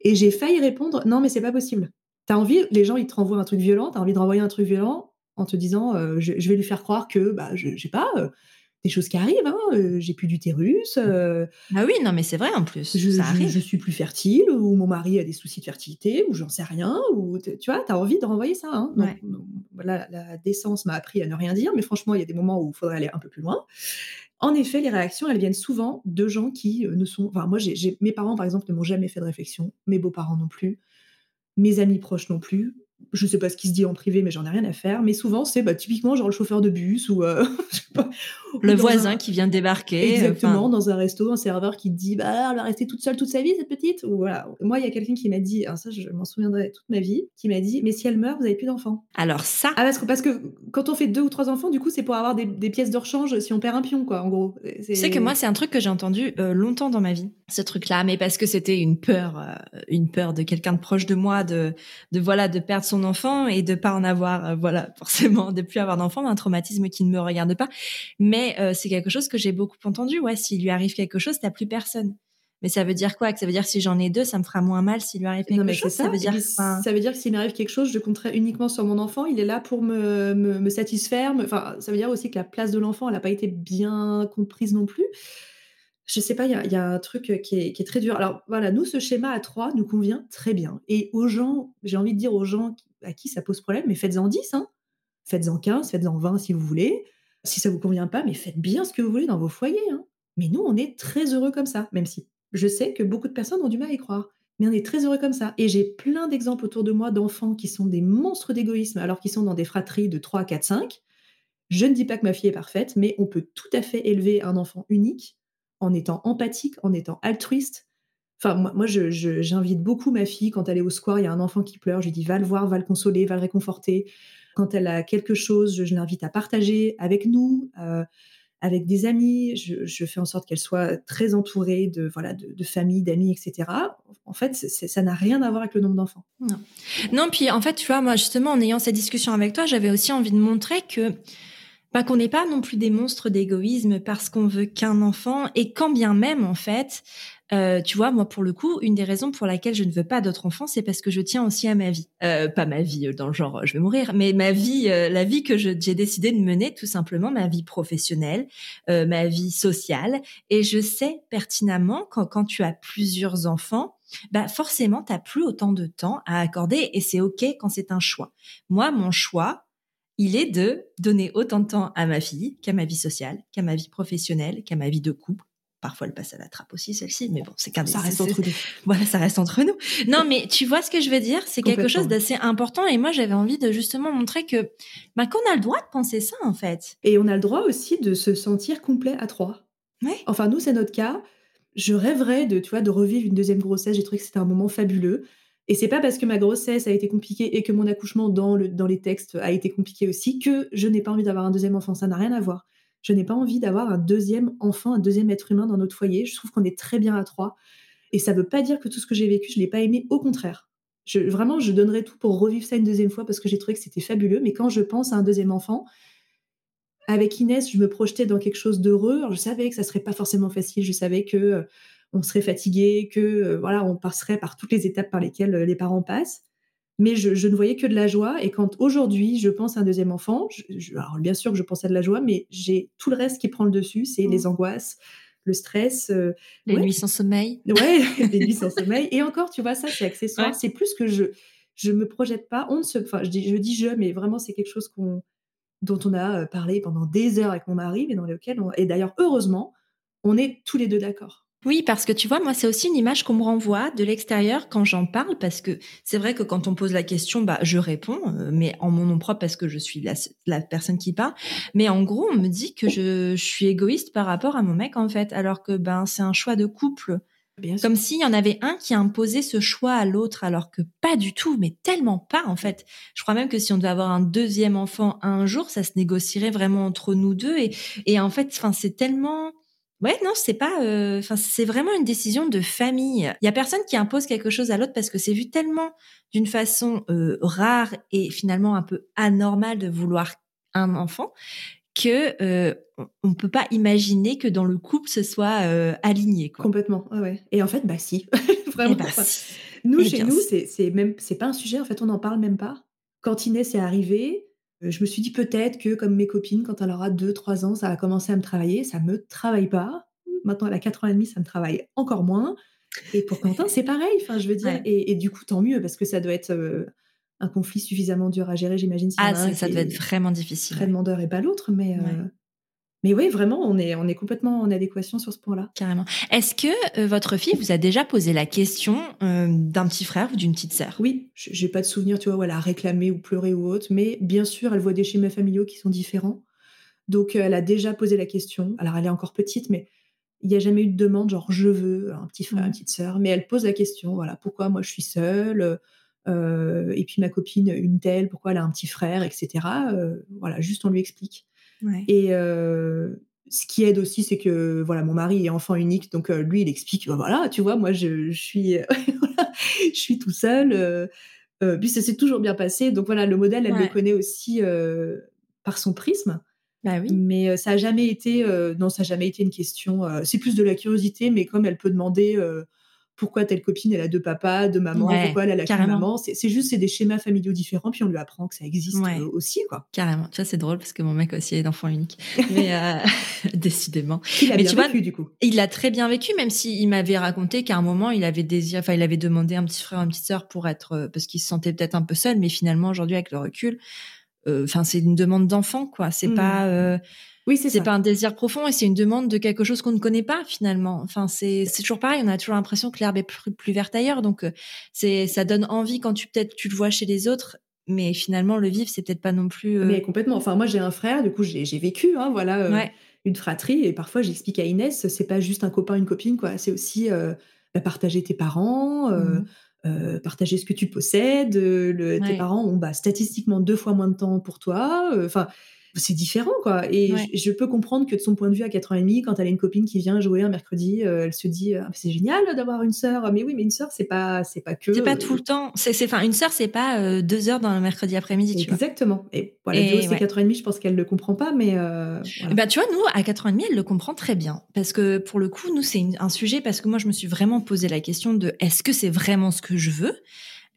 B: Et j'ai failli répondre, non, mais c'est pas possible. T'as envie, les gens, ils te renvoient un truc violent, t'as envie de renvoyer un truc violent en te disant, je, vais lui faire croire que, bah, je, je pas, des choses qui arrivent. Hein, euh, j'ai plus d'utérus. Euh,
A: ah oui, non, mais c'est vrai en plus.
B: Je,
A: ça
B: je, suis plus fertile, ou mon mari a des soucis de fertilité, ou j'en sais rien. Ou tu vois, tu as envie de renvoyer ça. Hein. la décence m'a appris à ne rien dire, mais franchement, il y a des moments où il faudrait aller un peu plus loin. En effet, les réactions, elles viennent souvent de gens qui ne sont. Enfin, moi, j'ai, mes parents, par exemple, ne m'ont jamais fait de réflexion, mes beaux-parents non plus, mes amis proches non plus je sais pas ce qui se dit en privé, mais j'en ai rien à faire. Mais souvent, c'est bah, typiquement genre le chauffeur de bus ou euh, [laughs]
A: le voisin qui vient débarquer.
B: Exactement, dans un resto, un serveur qui te dit bah elle va rester toute seule toute sa vie cette petite. Ou voilà. Moi, il y a quelqu'un qui m'a dit, ça je m'en souviendrai toute ma vie, qui m'a dit mais si elle meurt, vous avez plus d'enfants.
A: Alors ça.
B: Ah parce que parce que quand on fait deux ou trois enfants, du coup, c'est pour avoir des, pièces de rechange si on perd un pion quoi, en gros.
A: C'est que moi, c'est un truc que j'ai entendu euh, longtemps dans ma vie, ce truc-là, mais parce que c'était une peur, euh, une peur de quelqu'un de proche de moi, de de voilà, de perdre son enfant et de pas en avoir, euh, voilà, [laughs] forcément, de plus avoir d'enfant, un traumatisme qui ne me regarde pas. Mais euh, c'est quelque chose que j'ai beaucoup entendu. Ouais, s'il lui arrive quelque chose, t'as plus personne. Mais ça veut dire quoi? Que ça veut dire que si j'en ai deux, ça me fera moins mal s'il lui arrive quelque chose? Ça. veut dire.
B: Ça veut dire que s'il m'arrive quelque chose, je compterai uniquement sur mon enfant. Il est là pour me, me, satisfaire. Enfin, ça veut dire aussi que la place de l'enfant, elle n'a pas été bien comprise non plus je sais pas, il y, a, un truc qui est, très dur. Alors voilà, nous, ce schéma à trois nous convient très bien. Et aux gens, j'ai envie de dire aux gens à qui ça pose problème, mais faites-en 10, hein. faites-en 15, faites-en 20 si vous voulez. Si ça vous convient pas, mais faites bien ce que vous voulez dans vos foyers. Hein. Mais nous, on est très heureux comme ça, même si je sais que beaucoup de personnes ont du mal à y croire. Mais on est très heureux comme ça. Et j'ai plein d'exemples autour de moi d'enfants qui sont des monstres d'égoïsme alors qu'ils sont dans des fratries de 3, 4, 5. Je ne dis pas que ma fille est parfaite, mais on peut tout à fait élever un enfant unique en étant empathique, en étant altruiste. Enfin, moi, j'invite beaucoup ma fille quand elle est au square, il y a un enfant qui pleure, je lui dis va le voir, va le consoler, va le réconforter. Quand elle a quelque chose, je, l'invite à partager avec nous, euh, avec des amis. Je, fais en sorte qu'elle soit très entourée de voilà de, famille, d'amis, etc. En fait, ça n'a rien à voir avec le nombre d'enfants.
A: Non. non, puis en fait, tu vois, moi justement, en ayant cette discussion avec toi, j'avais aussi envie de montrer que bah, qu'on n'est pas non plus des monstres d'égoïsme parce qu'on veut qu'un enfant et quand bien même en fait euh, tu vois, moi pour le coup, une des raisons pour laquelle je ne veux pas d'autres enfants, c'est parce que je tiens aussi à ma vie. Euh, pas ma vie euh, dans le genre je vais mourir, mais ma vie, la vie que j'ai décidé de mener, tout simplement, ma vie professionnelle, ma vie sociale. Et je sais pertinemment quand, quand tu as plusieurs enfants, bah forcément, tu plus autant de temps à accorder et c'est OK quand c'est un choix. Moi, mon choix, il est de donner autant de temps à ma fille qu'à ma vie sociale, qu'à ma vie professionnelle, qu'à ma vie de couple. Parfois, elle passe à la trappe aussi, celle-ci, mais bon, c'est quand
B: Ça reste entre nous.
A: Voilà, ça reste entre nous. Non, mais tu vois ce que je veux dire? C'est quelque chose d'assez important. Et moi, j'avais envie de justement montrer que, bah, qu'on a le droit de penser ça, en fait.
B: Et on a le droit aussi de se sentir complet à trois.
A: Ouais.
B: Enfin, nous, c'est notre cas. Je rêverais de, tu vois, de revivre une deuxième grossesse. J'ai trouvé que c'était un moment fabuleux. Et c'est pas parce que ma grossesse a été compliquée et que mon accouchement dans, le, dans les textes a été compliqué aussi que je n'ai pas envie d'avoir un deuxième enfant. Ça n'a rien à voir. Je n'ai pas envie d'avoir un deuxième enfant, un deuxième être humain dans notre foyer. Je trouve qu'on est très bien à trois. Et ça ne veut pas dire que tout ce que j'ai vécu, je ne l'ai pas aimé. Au contraire. Vraiment, je donnerais tout pour revivre ça une deuxième fois parce que j'ai trouvé que c'était fabuleux. Mais quand je pense à un deuxième enfant, avec Inès, je me projetais dans quelque chose d'heureux. Je savais que ça serait pas forcément facile. Je savais que euh, on serait fatigué, que euh, voilà, on passerait par toutes les étapes par lesquelles euh, les parents passent. Mais je, ne voyais que de la joie. Et quand aujourd'hui, je pense à un deuxième enfant, alors bien sûr que je pense à de la joie, mais j'ai tout le reste qui prend le dessus, c'est les mmh. angoisses, le stress. Euh,
A: les nuits sans sommeil.
B: Ouais, [laughs] [laughs] les nuits sans sommeil. Et encore, tu vois, ça, c'est accessoire. C'est plus que je je me projette pas. On se, enfin, je dis, je dis je, mais vraiment, c'est quelque chose qu'on, dont on a parlé pendant des heures avec mon mari, mais dans lesquelles, et d'ailleurs, heureusement, on est tous les deux d'accord.
A: Oui, parce que tu vois, moi, c'est aussi une image qu'on me renvoie de l'extérieur quand j'en parle, parce que c'est vrai que quand on pose la question, bah, je réponds, euh, mais en mon nom propre parce que je suis la, personne qui parle. Mais en gros, on me dit que je, suis égoïste par rapport à mon mec, en fait, alors que ben c'est un choix de couple. Comme s'il y en avait un qui imposait ce choix à l'autre, alors que pas du tout, mais tellement pas en fait. Je crois même que si on devait avoir un deuxième enfant un jour, ça se négocierait vraiment entre nous deux. Et, et en fait, enfin, c'est tellement Ouais, non, c'est pas. Euh, enfin, c'est vraiment une décision de famille. Il y a personne qui impose quelque chose à l'autre parce que c'est vu tellement d'une façon euh, rare et finalement un peu anormale de vouloir un enfant que euh, on peut pas imaginer que dans le couple ce soit euh, aligné. Quoi.
B: Complètement. ouais. Et en fait, bah si. [laughs] vraiment. Eh bah, Nous, eh chez nous, c'est même c'est pas un sujet. En fait, on n'en parle même pas. Quand Inès est arrivée, je me suis dit peut-être que, comme mes copines, quand elle aura 2-3 ans, ça va commencer à me travailler. Ça me travaille pas. Maintenant, elle a 4 ans et demi, ça me travaille encore moins. Et pour Quentin, c'est pareil. Enfin, je veux dire, et, du coup, tant mieux, parce que ça doit être euh, un conflit suffisamment dur à gérer, j'imagine.
A: ah, ça, doit être vraiment difficile.
B: Très demandeur et pas l'autre, mais. Euh, Mais oui, vraiment, on est, on est complètement en adéquation sur ce point-là.
A: Carrément. Est-ce que euh, votre fille vous a déjà posé la question euh, d'un petit frère ou d'une petite sœur?
B: Oui, j'ai pas de souvenir, tu vois, où elle a réclamé ou pleuré ou autre, mais bien sûr, elle voit des schémas familiaux qui sont différents. Donc, elle a déjà posé la question. Alors, elle est encore petite, mais il n'y a jamais eu de demande, genre je veux un petit frère, une mmh. petite sœur. Mais elle pose la question, voilà, pourquoi moi je suis seule euh, Et puis ma copine, une telle, pourquoi elle a un petit frère, etc. Euh, voilà, juste on lui explique. Et euh, ce qui aide aussi, c'est que voilà, mon mari est enfant unique, donc lui, il explique, bah, voilà, tu vois, moi je, suis, [laughs] je suis tout seul. puis ça s'est toujours bien passé. Donc voilà, le modèle, elle le connaît aussi par son prisme.
A: Bah oui.
B: Mais ça a jamais été, non, ça a jamais été une question. c'est plus de la curiosité, mais comme elle peut demander pourquoi telle copine elle a deux papas, deux mamans, pourquoi elle a la qu'une maman, c'est juste c'est des schémas familiaux différents, puis on lui apprend que ça existe aussi, quoi.
A: Carrément. Tu vois, c'est drôle parce que mon mec aussi est d'enfant unique, mais [laughs] décidément.
B: Il a bien vécu du coup.
A: Il l'a très bien vécu, même s'il m'avait raconté qu'à un moment il avait désiré, enfin il avait demandé un petit frère, une petite sœur pour être, parce qu'il se sentait peut-être un peu seul, mais finalement aujourd'hui avec le recul euh, enfin c'est une demande d'enfant quoi c'est pas mmh. euh,
B: oui, c'est
A: pas un désir profond et c'est une demande de quelque chose qu'on ne connaît pas finalement. Enfin, c'est toujours pareil. On a toujours l'impression que l'herbe est plus, verte ailleurs. Donc, euh, c'est ça donne envie quand tu peut-être tu le vois chez les autres, mais finalement le vivre c'est peut-être pas non plus.
B: Mais complètement. Enfin, moi j'ai un frère. Du coup, j'ai vécu, hein, voilà, une fratrie. Et parfois, j'explique à Inès, c'est pas juste un copain, une copine, quoi. C'est aussi bah, partager tes parents. Mmh. Euh, partager ce que tu possèdes. Euh, Tes parents ont bah, statistiquement deux fois moins de temps pour toi. Euh, enfin, c'est différent, quoi. Et je, peux comprendre que de son point de vue, à 4 ans et demi, quand elle a une copine qui vient jouer un mercredi, euh, elle se dit ah, c'est génial d'avoir une sœur. Mais oui, mais une sœur, c'est pas, c'est pas que.
A: C'est pas tout le temps. C'est, enfin, une sœur, c'est pas euh, deux heures dans le mercredi après-midi.
B: Exactement. Et voilà, et c'est 4 ans et demi, je pense qu'elle le comprend pas, mais. Euh,
A: bah, tu vois, nous, à 4 ans et demi, elle le comprend très bien, parce que pour le coup, nous, c'est un sujet parce que moi, je me suis vraiment posé la question de est-ce que c'est vraiment ce que je veux?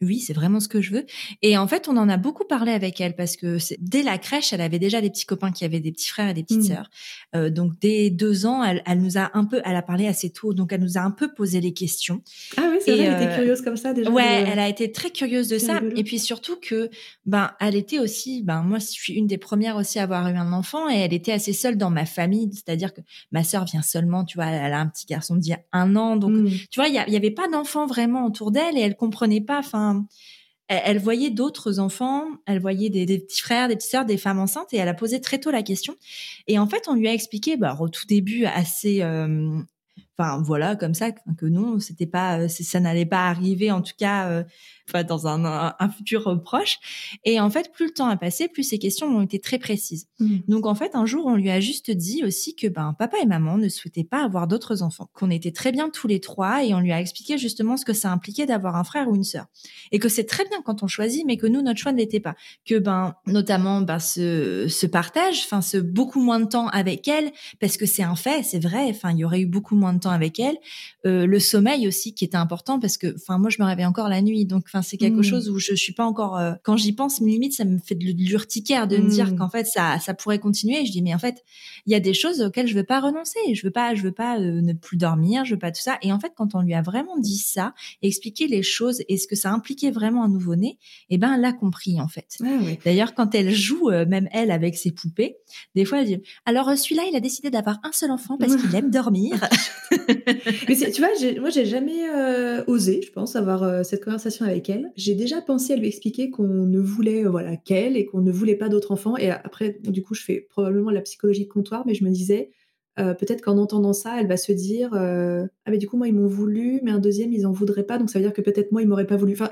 A: Oui, c'est vraiment ce que je veux. Et en fait, on en a beaucoup parlé avec elle parce que dès la crèche, elle avait déjà des petits copains qui avaient des petits frères et des petites mmh. sœurs. Euh, donc dès deux ans, elle, elle, nous a un peu, elle a parlé assez tôt, donc elle nous a un peu posé les questions.
B: Ah oui, c'est vrai, elle était euh, curieuse comme ça déjà.
A: Ouais, elle a été très curieuse de ça. Et puis surtout que, ben, elle était aussi, ben moi, je suis une des premières aussi à avoir eu un enfant et elle était assez seule dans ma famille, c'est-à-dire que ma sœur vient seulement, tu vois, elle a un petit garçon d'il y a un an, donc mmh. tu vois, il y, y, avait pas d'enfant vraiment autour d'elle et elle comprenait pas, enfin elle, voyait d'autres enfants, elle voyait des, petits frères, des petites sœurs, des femmes enceintes, et elle a posé très tôt la question. Et en fait, on lui a expliqué, bah, au tout début, assez, euh, enfin voilà, comme ça, que non, c'était pas, ça n'allait pas arriver, en tout cas. Euh, dans un, un, futur proche. Et en fait, plus le temps a passé, plus ces questions ont été très précises. Mmh. Donc en fait, un jour, on lui a juste dit aussi que ben papa et maman ne souhaitaient pas avoir d'autres enfants, qu'on était très bien tous les trois, et on lui a expliqué justement ce que ça impliquait d'avoir un frère ou une sœur, et que c'est très bien quand on choisit, mais que nous notre choix ne l'était pas, que ben notamment ben ce, ce partage, enfin ce beaucoup moins de temps avec elle, parce que c'est un fait, c'est vrai, enfin il y aurait eu beaucoup moins de temps avec elle, euh, le sommeil aussi qui était important parce que enfin moi je me réveille encore la nuit, donc c'est quelque mmh. chose où je suis pas encore. Euh, quand j'y pense, limite, ça me fait de l'urticaire de me dire mmh. qu'en fait, ça, ça pourrait continuer. je dis, mais en fait, il y a des choses auxquelles je veux pas renoncer. Je veux pas, je veux pas euh, ne plus dormir. Je veux pas tout ça. Et en fait, quand on lui a vraiment dit ça, expliqué les choses et ce que ça impliquait vraiment un nouveau-né, eh ben, elle a compris en fait.
B: Ah
A: D'ailleurs, quand elle joue, euh, même elle, avec ses poupées, des fois, elle dit, alors celui-là, il a décidé d'avoir un seul enfant parce qu'il aime dormir. [laughs]
B: mais tu vois, moi, j'ai jamais osé, je pense, avoir cette conversation avec elle. J'ai déjà pensé à lui expliquer qu'on ne voulait euh, voilà qu'elle et qu'on ne voulait pas d'autres enfants. Et après, du coup, je fais probablement la psychologie de comptoir, mais je me disais, euh, peut-être qu'en entendant ça, elle va se dire euh, ah mais du coup moi ils m'ont voulu, mais un deuxième ils en voudraient pas, donc ça veut dire que peut-être moi ils m'auraient pas voulu. Enfin,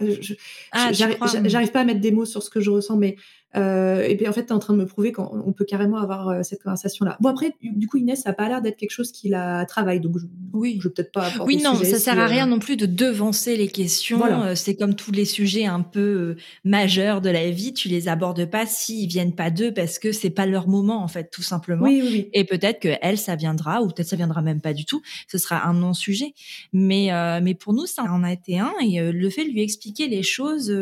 B: ah, j'arrive pas à mettre des mots sur ce que je ressens, mais euh, et puis en fait, tu es en train de me prouver qu'on peut carrément avoir euh, cette conversation-là. Bon après, du coup, Inès, ça n'a pas l'air d'être quelque chose qui la travaille, donc je, oui, je vais peut-être pas.
A: Oui, non, ça sert à rien non plus de devancer les questions. Euh, c'est comme tous les sujets un peu majeurs de la vie, tu les abordes pas s'ils viennent pas d'eux parce que c'est pas leur moment en fait, tout simplement.
B: Oui, oui,
A: Et peut-être que elle, ça viendra, ou peut-être ça viendra même pas du tout. Ce sera un non-sujet. Mais mais pour nous, ça en a été un. Et le fait de lui expliquer les choses,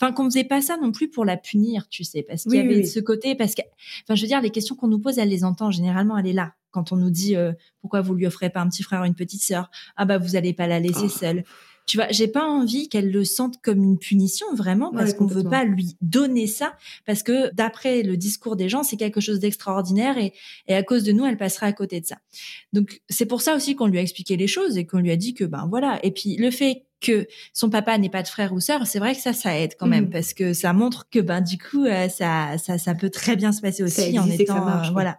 A: enfin qu'on faisait pas ça non plus pour la punir, tu sais parce qu'il y avait ce côté, parce que, enfin, je veux dire, les questions qu'on nous pose, elle les entend. Généralement, elle est là. Quand on nous dit euh, pourquoi vous lui offrez pas un petit frère ou une petite sœur, ah bah vous allez pas la laisser oh. seule. Tu vois, j'ai pas envie qu'elle le sente comme une punition vraiment parce qu'on veut pas lui donner ça parce que d'après le discours des gens, c'est quelque chose d'extraordinaire et, et à cause de nous, elle passera à côté de ça. Donc c'est pour ça aussi qu'on lui a expliqué les choses et qu'on lui a dit que ben voilà. Et puis le fait que son papa n'ait pas de frère ou sœur, c'est vrai que ça, ça aide quand même mmh. parce que ça montre que ben du coup euh, ça, ça, ça peut très bien se passer aussi en étant euh, voilà,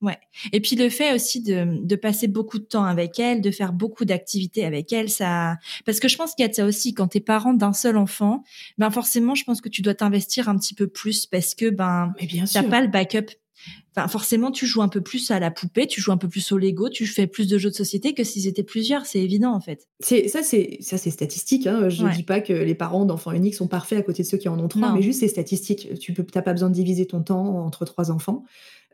A: ouais. Et puis le fait aussi de, de passer beaucoup de temps avec elle, de faire beaucoup d'activités avec elle, ça, parce que je pense qu'il y a de ça aussi quand t'es parent d'un seul enfant, ben forcément je pense que tu dois t'investir un petit peu plus parce que ben t'as pas le backup Enfin, forcément, tu joues un peu plus à la poupée, tu joues un peu plus au Lego, tu fais plus de jeux de société que s'ils étaient plusieurs. C'est évident, en fait.
B: C'est ça, c'est ça, c'est statistique. Hein. Je ne dis pas que les parents d'enfants uniques sont parfaits à côté de ceux qui en ont trois, mais juste c'est statistique. Tu peux, t'as pas besoin de diviser ton temps entre trois enfants.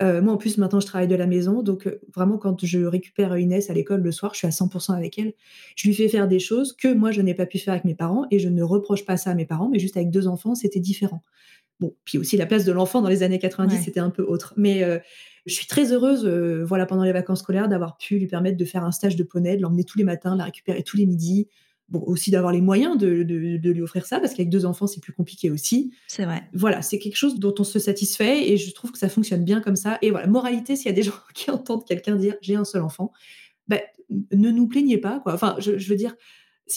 B: Euh, moi, en plus, maintenant, je travaille de la maison, donc euh, vraiment, quand je récupère Inès à l'école le soir, je suis à 100% avec elle. Je lui fais faire des choses que moi, je n'ai pas pu faire avec mes parents, et je ne reproche pas ça à mes parents, mais juste avec deux enfants, c'était différent. Bon, puis aussi la place de l'enfant dans les années 90, c'était un peu autre. Mais euh, je suis très heureuse, euh, voilà, pendant les vacances scolaires, d'avoir pu lui permettre de faire un stage de poney, de l'emmener tous les matins, de la récupérer tous les midis. Bon, aussi d'avoir les moyens de, de, lui offrir ça, parce qu'avec deux enfants, c'est plus compliqué aussi.
A: C'est vrai.
B: Voilà, c'est quelque chose dont on se satisfait et je trouve que ça fonctionne bien comme ça. Et voilà, moralité, s'il y a des [laughs] gens qui entendent quelqu'un dire j'ai un seul enfant, ben, ne nous plaignez pas, quoi. Enfin, je, je veux dire,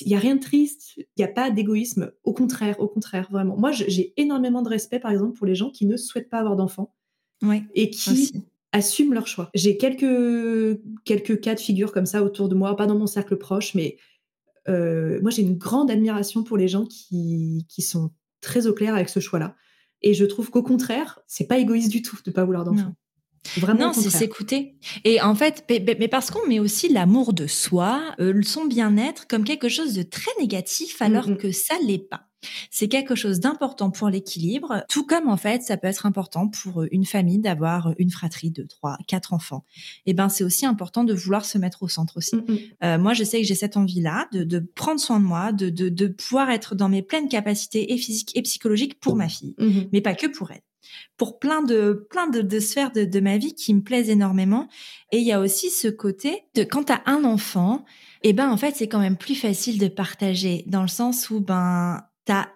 B: il n'y a rien de triste, il n'y a pas d'égoïsme. Au contraire, au contraire, vraiment. Moi, j'ai énormément de respect, par exemple, pour les gens qui ne souhaitent pas avoir d'enfants et qui assument leur choix. J'ai quelques, quelques cas de figure comme ça autour de moi, pas dans mon cercle proche, mais euh, moi, j'ai une grande admiration pour les gens qui, qui sont très au clair avec ce choix-là. Et je trouve qu'au contraire, c'est pas égoïste du tout de ne pas vouloir d'enfants.
A: Vraiment non, c'est s'écouter. Et en fait, mais parce qu'on met aussi l'amour de soi, euh, son bien-être comme quelque chose de très négatif alors que ça l'est pas. C'est quelque chose d'important pour l'équilibre, tout comme en fait ça peut être important pour euh, une famille d'avoir une fratrie de trois, quatre enfants. Et eh ben c'est aussi important de vouloir se mettre au centre aussi. Euh, moi je sais que j'ai cette envie-là de, de, prendre soin de moi, de, de, de, pouvoir être dans mes pleines capacités et physiques et psychologiques pour ma fille, mais pas que pour elle pour plein de plein de, sphères de, ma vie qui me plaisent énormément. Et il y a aussi ce côté de quand tu as un enfant, et eh ben en fait c'est quand même plus facile de partager dans le sens où ben as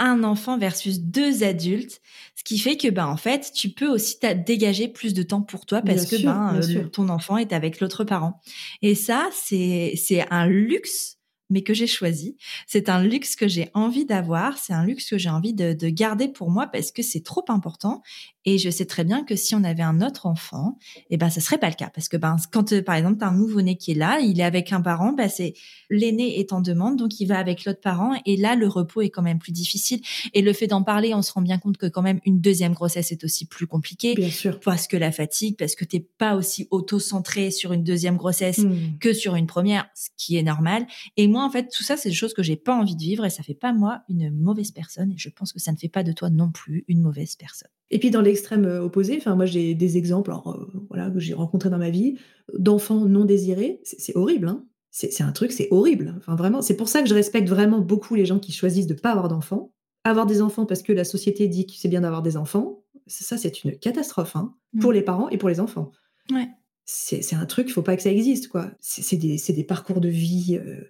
A: un enfant versus deux adultes, ce qui fait que ben en fait tu peux aussi dégager plus de temps pour toi parce que ben euh, ton enfant est avec l'autre parent. Et ça c'est c'est un luxe mais que j'ai choisi. C'est un luxe que j'ai envie d'avoir, c'est un luxe que j'ai envie de, de, garder pour moi parce que c'est trop important et je sais très bien que si on avait un autre enfant, eh ben ça serait pas le cas parce que ben quand euh, par exemple as un nouveau-né qui est là, il est avec un parent, ben c'est l'aîné est en demande donc il va avec l'autre parent et là le repos est quand même plus difficile et le fait d'en parler, on se rend bien compte que quand même une deuxième grossesse est aussi plus compliquée
B: bien sûr.
A: parce que la fatigue parce que t'es pas aussi auto-centré sur une deuxième grossesse hmm. que sur une première, ce qui est normal et moi en fait tout ça c'est des choses que j'ai pas envie de vivre et ça fait pas moi une mauvaise personne et je pense que ça ne fait pas de toi non plus une mauvaise personne.
B: Et puis dans l'extrême opposé, enfin moi j'ai des exemples euh, voilà, que j'ai rencontrés dans ma vie d'enfants non désirés. C'est horrible, hein c'est un truc, c'est horrible. Enfin vraiment, c'est pour ça que je respecte vraiment beaucoup les gens qui choisissent de ne pas avoir d'enfants. Avoir des enfants parce que la société dit que c'est bien d'avoir des enfants, ça c'est une catastrophe hein, mmh. pour les parents et pour les enfants.
A: Ouais.
B: C'est un truc, il faut pas que ça existe quoi. C'est des, des, parcours de vie. Euh,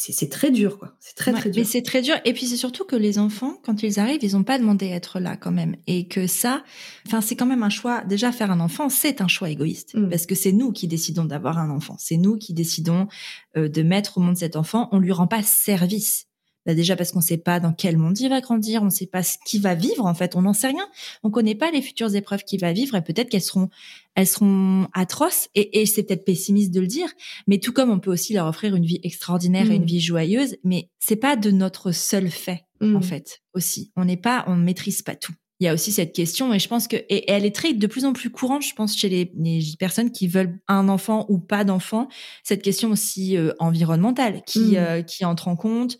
B: c'est très dur, quoi. C'est très, très dur.
A: Mais c'est très dur. Et puis, c'est surtout que les enfants, quand ils arrivent, ils n'ont pas demandé à être là, quand même. Et que ça, enfin, c'est quand même un choix. Déjà, faire un enfant, c'est un choix égoïste. Mm. Parce que c'est nous qui décidons d'avoir un enfant. C'est nous qui décidons euh, de mettre au monde cet enfant. On lui rend pas service. Bah, déjà parce qu'on ne sait pas dans quel monde il va grandir, on ne sait pas ce qu'il va vivre en fait, on n'en sait rien. On connaît pas les futures épreuves qu'il va vivre et peut-être qu'elles seront elles seront atroces et, c'est peut-être pessimiste de le dire, mais tout comme on peut aussi leur offrir une vie extraordinaire et une mmh. vie joyeuse, mais c'est pas de notre seul fait en mmh. fait aussi. On n'est pas, on maîtrise pas tout il y a aussi cette question et je pense que et elle est très de plus en plus courante je pense chez les, personnes qui veulent un enfant ou pas d'enfant cette question aussi euh, environnementale qui mmh. euh, qui entre en compte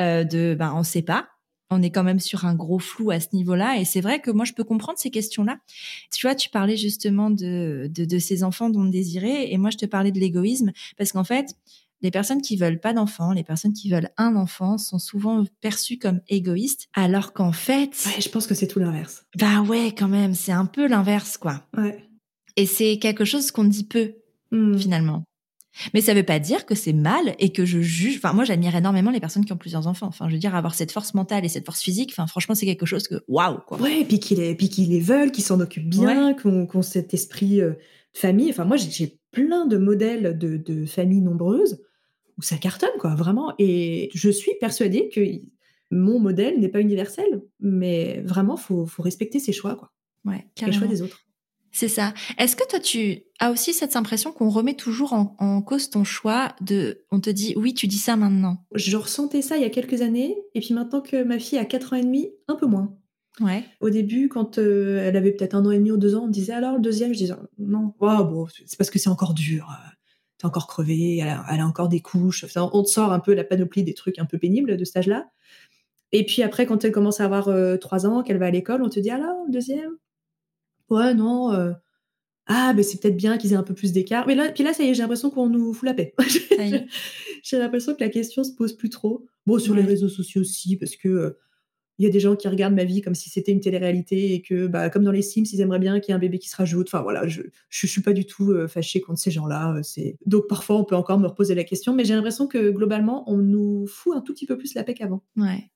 A: euh, de ben on sait pas on est quand même sur un gros flou à ce niveau-là et c'est vrai que moi je peux comprendre ces questions-là. Tu vois, tu parlais justement de, de, ces enfants dont désirés et moi je te parlais de l'égoïsme parce qu'en fait, les personnes qui veulent pas d'enfants, les personnes qui veulent un enfant sont souvent perçues comme égoïstes alors qu'en fait,
B: ouais, je pense que c'est tout l'inverse.
A: Bah ouais, quand même, c'est un peu l'inverse quoi.
B: Ouais.
A: Et c'est quelque chose qu'on dit peu mmh. finalement. Mais ça veut pas dire que c'est mal et que je juge. Enfin, moi, j'admire énormément les personnes qui ont plusieurs enfants. Enfin, je veux dire, avoir cette force mentale et cette force physique, enfin, franchement, c'est quelque chose que waouh, quoi.
B: Ouais, et puis qu'ils les, puis les veulent, qu'ils s'en occupent bien, qu'on qu'on cet esprit euh, de famille. Enfin, moi, j'ai- plein de modèles de, de familles nombreuses où ça cartonne, quoi, vraiment. Et je suis persuadée que mon modèle n'est pas universel, mais vraiment, faut, faut respecter ses choix, quoi,
A: Ouais,
B: les choix des autres.
A: C'est ça. Est-ce que toi, tu as aussi cette impression qu'on remet toujours en, en cause ton choix de, on te dit, oui, tu dis ça maintenant?
B: Je ressentais ça il y a quelques années, et puis maintenant que ma fille a 4 ans et demi, un peu moins.
A: Ouais.
B: Au début, quand euh, elle avait peut-être un an et demi ou deux ans, on me disait alors le deuxième, je disais non, oh, bon, c'est parce que c'est encore dur, euh, t'es encore crevé, elle a, elle a encore des couches. Enfin, on te sort un peu la panoplie des trucs un peu pénibles de cet âge-là. Et puis après, quand elle commence à avoir euh, trois ans, qu'elle va à l'école, on te dit alors le deuxième? Ouais, non. euh, ah, mais c'est peut-être bien qu'ils aient un peu plus d'écart. Mais là, puis là, ça y est, j'ai l'impression qu'on nous fout la paix. [laughs] J'ai l'impression que la question se pose plus trop. Bon, sur les réseaux sociaux aussi, parce que euh, il y a des gens qui regardent ma vie comme si c'était une télé-réalité et que, bah, comme dans les Sims, ils aimeraient bien qu'il y ait un bébé qui se rajoute. Enfin voilà, je, je, suis pas du tout euh, fâchée contre ces gens-là. euh, C'est donc parfois on peut encore me reposer la question, mais j'ai l'impression que globalement on nous fout un tout petit peu plus la paix qu'avant.
A: Ouais.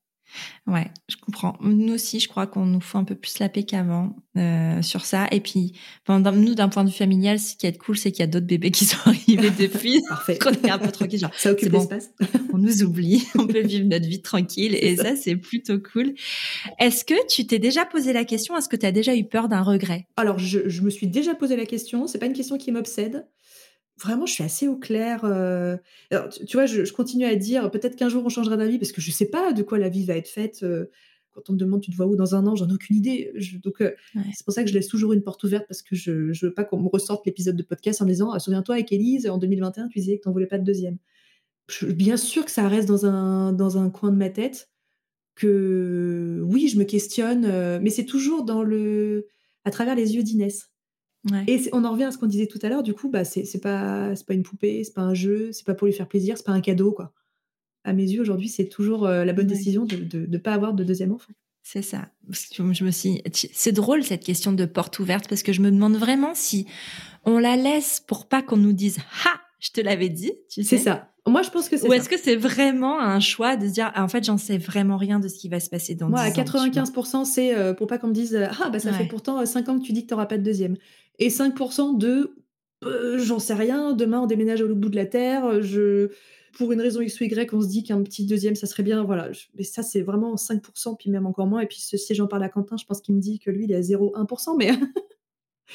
A: Ouais, je comprends. Nous aussi, je crois qu'on nous fout un peu plus la paix qu'avant euh, sur ça. Et puis, nous, d'un point de vue familial, ce qui est cool, c'est qu'il y a d'autres bébés qui [laughs] sont arrivés depuis. [laughs]
B: Parfait.
A: qu'on est un peu tranquille. Genre,
B: Ça occupe
A: bon.
B: l'espace.
A: on nous oublie, [laughs] on peut vivre notre vie tranquille. Et
B: ça,
A: c'est plutôt cool. Est-ce que tu t'es déjà posé la question? Est-ce que tu as déjà eu peur d'un regret?
B: Alors, je, je me suis déjà posé la question. C'est pas une question qui m'obsède. Vraiment, je suis assez au clair. euh. Alors, tu, tu vois, je, je continue à dire peut-être qu'un jour on changera d'avis parce que je sais pas de quoi la vie va être faite. euh. Quand on me demande tu te vois où dans un an, j'en ai aucune idée. Je- donc, euh,
A: Ouais.
B: c'est pour ça que je laisse toujours une porte ouverte parce que je, je veux pas qu'on me ressorte l'épisode de podcast en me disant ah, souviens-toi avec Élise en 2021 tu disais que t'en voulais pas de deuxième. Je- bien sûr que ça reste dans un dans un coin de ma tête que oui je me questionne, mais c'est toujours dans le à travers les yeux d'Inès.
A: Ouais.
B: Et on en revient à ce qu'on disait tout à l'heure, du coup, bah, c'est pas, pas une poupée, c'est pas un jeu, c'est pas pour lui faire plaisir, c'est pas un cadeau, quoi. À mes yeux, aujourd'hui, c'est toujours euh, la bonne
A: Ouais.
B: décision de ne pas avoir de deuxième enfant.
A: C'est ça. Je me suis. C'est drôle cette question de porte ouverte parce que je me demande vraiment si on la laisse pour pas qu'on nous dise ha, je te l'avais dit. Tu
B: C'est
A: sais.
B: ça. Moi, je pense que c'est
A: Ou est-ce que c'est vraiment un choix de se dire ah, en fait j'en sais vraiment rien de ce qui va se passer dans
B: Moi, à
A: 10 ans, tu vois.
B: 95%, c'est euh, pour pas qu'on me dise euh, Ah, bah ça fait pourtant 5 ans que tu dis que tu n'auras pas de deuxième. Et 5% de euh, J'en sais rien, demain on déménage au bout de la terre, euh, je... pour une raison X ou Y, on se dit qu'un petit deuxième ça serait bien. Voilà. Je- Mais ça, c'est vraiment 5%, puis même encore moins. Et puis si j'en parle à Quentin, je pense qu'il me dit que lui, il est à 0,1%. Mais, [laughs]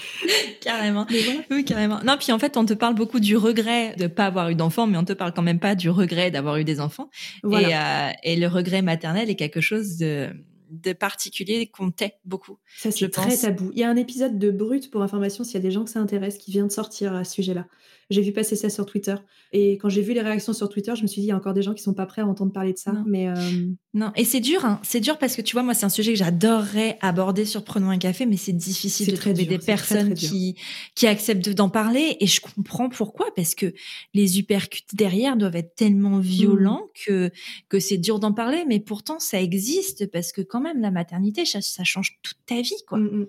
B: [laughs]
A: Carrément.
B: voilà.
A: Oui, carrément. Non, puis en fait, on te parle beaucoup du regret de pas avoir eu d'enfants, mais on te parle quand même pas du regret d'avoir eu des enfants.
B: Voilà.
A: Et, euh, et le regret maternel est quelque chose de, de particulier qu'on tait beaucoup.
B: Ça, c'est très
A: pense.
B: tabou. Il y a un épisode de Brut, pour information, s'il y a des gens que ça intéresse, qui vient de sortir à ce sujet-là. J'ai vu passer ça sur Twitter. Et quand j'ai vu les réactions sur Twitter, je me suis dit, il y a encore des gens qui sont pas prêts à entendre parler de ça.
A: Non.
B: Mais euh,
A: Non, et c'est dur, hein. C'est dur parce que tu vois, moi, c'est un sujet que j'adorerais aborder sur Prenons un café, mais c'est difficile de trouver
B: dur,
A: des
B: très,
A: personnes
B: très
A: qui, qui acceptent d'en parler. Et je comprends pourquoi, parce que les uppercuts derrière doivent être tellement violents
B: Mm.
A: que, que c'est dur d'en parler. Mais pourtant, ça existe parce que quand même, la maternité, ça, ça change toute ta vie, quoi.
B: mm,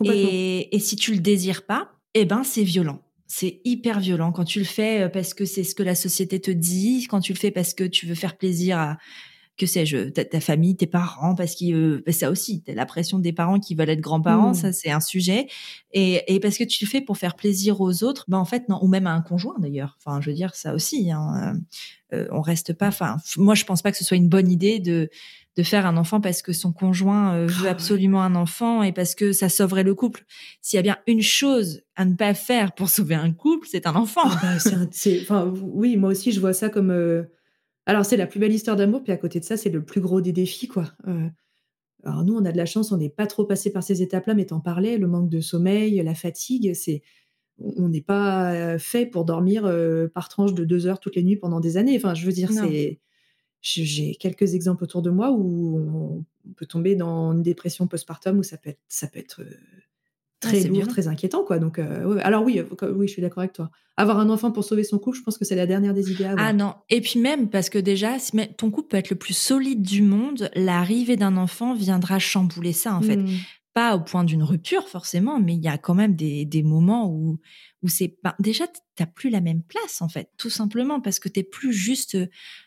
B: mm.
A: Et, et si tu le désires pas, eh ben c'est violent. C'est hyper violent quand tu le fais euh, parce que c'est ce que la société te dit, quand tu le fais parce que tu veux faire plaisir à que sais-je, ta, ta famille, tes parents, parce que euh, bah, ça aussi, t'as la pression des parents qui veulent être grands-parents,
B: Mm.
A: ça c'est un sujet, et, et parce que tu le fais pour faire plaisir aux autres, ben en fait non, ou même à un conjoint d'ailleurs. Enfin, je veux dire ça aussi. Hein, euh, euh, on reste pas. Enfin, moi je pense pas que ce soit une bonne idée de de faire un enfant parce que son conjoint euh, veut absolument un enfant et parce que ça sauverait le couple. S'il y a bien une chose à ne pas faire pour sauver un couple, c'est un enfant.
B: Ah bah, un- enfin, oui, moi aussi, je vois ça comme. euh, Alors, c'est la plus belle histoire d'amour, puis à côté de ça, c'est le plus gros des défis, quoi. Euh, Alors, nous, on a de la chance, on n'est pas trop passé par ces étapes-là, mais t'en parlais, le manque de sommeil, la fatigue, c'est. On n'est pas fait pour dormir euh, par tranche de deux heures toutes les nuits pendant des années. Enfin, je veux dire, c'est. J'ai quelques exemples autour de moi où on peut tomber dans une dépression postpartum où ça peut être, ça peut être euh, très
A: c'est
B: lourd,
A: violent.
B: très inquiétant, quoi. Donc, euh, ouais, alors oui, euh, oui, je suis d'accord avec toi. Avoir un enfant pour sauver son couple, je pense que c'est la dernière des idées à avoir.
A: Ah non. Et puis même parce que déjà, si ton couple peut être le plus solide du monde, l'arrivée d'un enfant viendra chambouler ça en fait.
B: Mm.
A: pas au point d'une rupture forcément, mais il y a quand même des, des moments où, où c'est ben, déjà t'as plus la même place en fait, tout simplement parce que t'es plus juste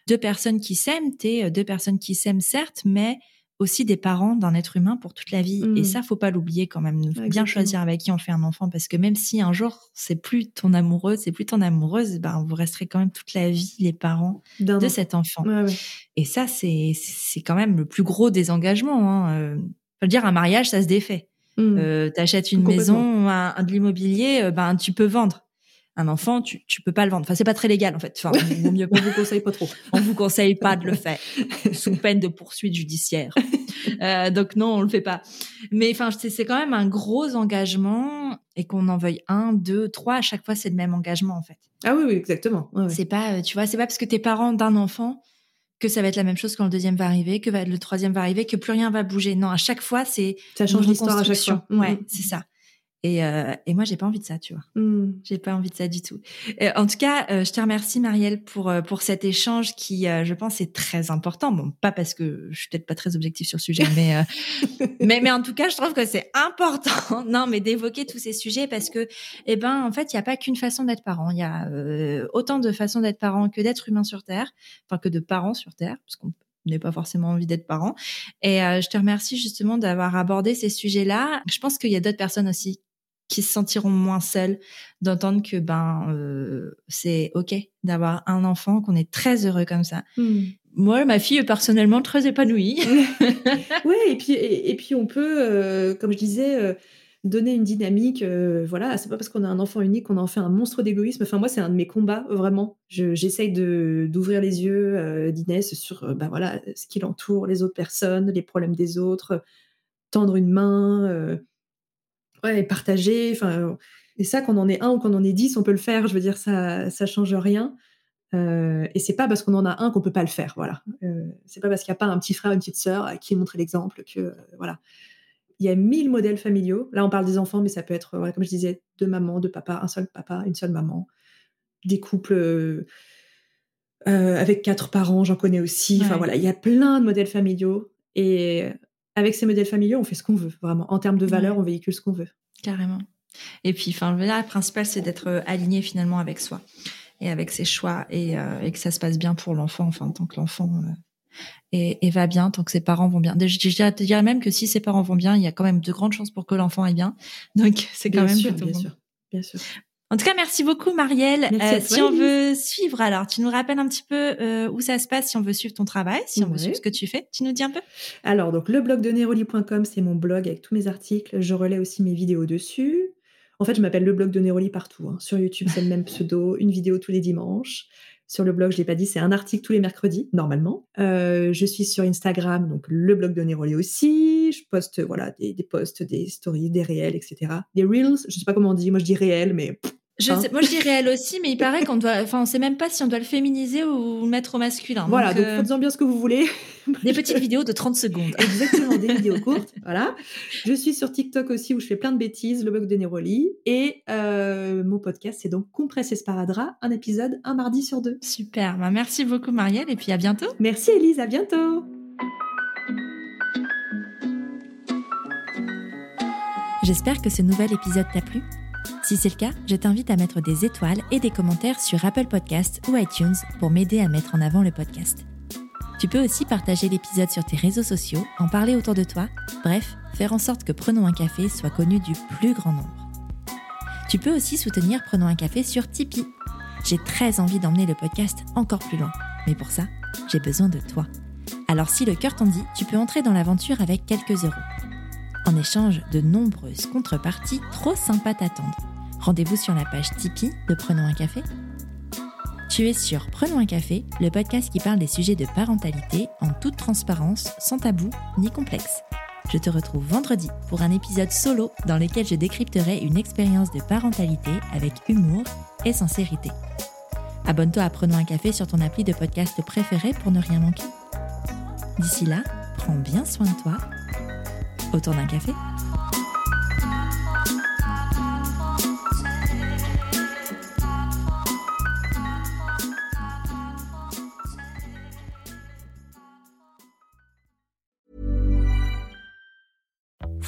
A: deux personnes qui s'aiment, t'es deux personnes qui s'aiment certes, mais aussi des parents d'un être humain pour toute la vie. Et mmh. ça, faut pas l'oublier quand même. Bien choisir avec qui on fait un enfant parce que même si un jour c'est plus ton amoureuse, c'est plus ton amoureuse, ben vous resterez quand même toute la vie les parents de cet enfant. Et ça, c'est c'est quand même le plus gros désengagement. Hein. Euh, faut dire, un mariage, ça se défait. Mmh. Euh, T'achètes une maison, un, de l'immobilier, euh, ben tu peux vendre un enfant, tu, tu peux pas le vendre. Enfin, c'est pas très légal en fait. Enfin,
B: vaut mieux. On vous conseille pas trop.
A: On vous conseille pas de le faire [laughs] sous peine de poursuite judiciaire. Euh, donc non, on le fait pas. Mais enfin, c'est quand même un gros engagement et qu'on en veuille un, deux, trois. À chaque fois, c'est le même engagement en fait.
B: Ah oui, oui, exactement.
A: C'est pas, tu vois, c'est pas parce que t'es parent d'un enfant que ça va être la même chose quand le deuxième va arriver, que le troisième va arriver, que plus rien va bouger. Non, à chaque fois, c'est
B: ça change l'histoire à chaque fois.
A: Ouais, mm. c'est ça. Et, euh, et moi, j'ai pas envie de ça, tu vois. Mmh. J'ai pas envie de ça du tout. en tout cas, euh, je te remercie, Marielle, pour euh, pour cet échange qui, euh, je pense, est très important. Bon, pas parce que je suis peut-être pas très objective sur le sujet, mais [laughs] mais mais en tout cas, je trouve que c'est important. [laughs] non, mais d'évoquer tous ces sujets parce que, eh ben, en fait, il y a pas qu'une façon d'être parent. Il y a autant de façons d'être parent que d'être humain sur terre, enfin que de parents sur terre, parce qu'on n'est pas forcément envie d'être parent. Et je te remercie justement d'avoir abordé ces sujets-là. Je pense qu'il y a d'autres personnes aussi qui se sentiront moins seuls d'entendre que ben euh, c'est ok d'avoir un enfant qu'on est très heureux comme ça. Hmm. moi ma fille est personnellement très épanouie. [laughs]
B: Oui et puis et, puis on peut euh, comme je disais euh, donner une dynamique voilà c'est pas parce qu'on a un enfant unique qu'on en fait un monstre d'égoïsme. Enfin moi c'est un de mes combats vraiment. J'essaye de d'ouvrir les yeux d'Inès sur ben voilà ce qui l'entoure les autres personnes les problèmes des autres tendre une main ouais, partager. Enfin, et ça, qu'on en est un ou qu'on en est dix, on peut le faire. Je veux dire, ça, ça change rien. Euh, et c'est pas parce qu'on en a un qu'on peut pas le faire. Voilà. Euh, c'est pas parce qu'il n'y a pas un petit frère, une petite sœur à qui montrer l'exemple que euh, voilà. Il y a mille modèles familiaux. Là, on parle des enfants, mais ça peut être, comme je disais, deux mamans, deux papas, un seul papa, une seule maman, des couples avec quatre parents, j'en connais aussi. Enfin voilà, il y a plein de modèles familiaux. Et avec ces modèles familiaux, on fait ce qu'on veut, vraiment. En termes de valeur, on véhicule ce qu'on veut.
A: Carrément. Et puis, enfin, le principal, c'est d'être euh, aligné finalement avec soi et avec ses choix euh, et, que ça se passe bien pour l'enfant, enfin, tant que l'enfant euh, et, va bien, tant que ses parents vont bien. Je, te dirais même que si ses parents vont bien, il y a quand même de grandes chances pour que l'enfant aille bien. Donc, c'est quand même
B: sûr, bien sûr. Bien sûr.
A: En tout cas, merci beaucoup, Marielle. Euh, si on veut suivre, alors, tu nous rappelles un petit peu euh, où ça se passe si on veut suivre ton travail, si on veut suivre ce que tu fais. Tu nous dis un peu?
B: Alors, donc, le blog de Neroli.com, c'est mon blog avec tous mes articles. Je relais aussi mes vidéos dessus. En fait, je m'appelle le blog de Neroli partout. Hein. Sur YouTube, c'est le même pseudo, [laughs] une vidéo tous les dimanches. Sur le blog, je l'ai pas dit, c'est un article tous les mercredis, normalement. Euh, je suis sur Instagram, donc le blog de Neroli aussi. Je poste voilà des, des posts, des stories, des réels, etc. Des reels, je sais pas comment on dit, moi je dis réels, mais
A: je hein moi, je dis réel aussi, mais il paraît qu'on doit. Enfin, on sait même pas si on doit le féminiser ou le mettre au masculin.
B: Voilà, donc, euh, faites-en bien ce que vous voulez. [laughs]
A: Des petites vidéos de 30 secondes. [laughs]
B: Exactement, des vidéos courtes. Voilà. Je suis sur TikTok aussi où je fais plein de bêtises, le blog de Neroli. Et euh, mon podcast, c'est donc Compresse Esparadra, un épisode un mardi sur deux.
A: Super. Bah, merci beaucoup, Marielle, et puis à bientôt.
B: Merci, Elise. À bientôt.
A: J'espère que ce nouvel épisode t'a plu. Si c'est le cas, je t'invite à mettre des étoiles et des commentaires sur Apple Podcasts ou iTunes pour m'aider à mettre en avant le podcast. Tu peux aussi partager l'épisode sur tes réseaux sociaux, en parler autour de toi, bref, faire en sorte que Prenons un café soit connu du plus grand nombre. Tu peux aussi soutenir Prenons un café sur Tipeee. J'ai très envie d'emmener le podcast encore plus loin, mais pour ça, j'ai besoin de toi. Alors si le cœur t'en dit, tu peux entrer dans l'aventure avec quelques euros. En échange de nombreuses contreparties trop sympas t'attendent Rendez-vous sur la page Tipeee de Prenons un café. Tu es sur Prenons un café, le podcast qui parle des sujets de parentalité en toute transparence, sans tabou ni complexe. Je te retrouve vendredi pour un épisode solo dans lequel je décrypterai une expérience de parentalité avec humour et sincérité. Abonne-toi à Prenons un café sur ton appli de podcast préféré pour ne rien manquer. D'ici là, prends bien soin de toi. Autour d'un café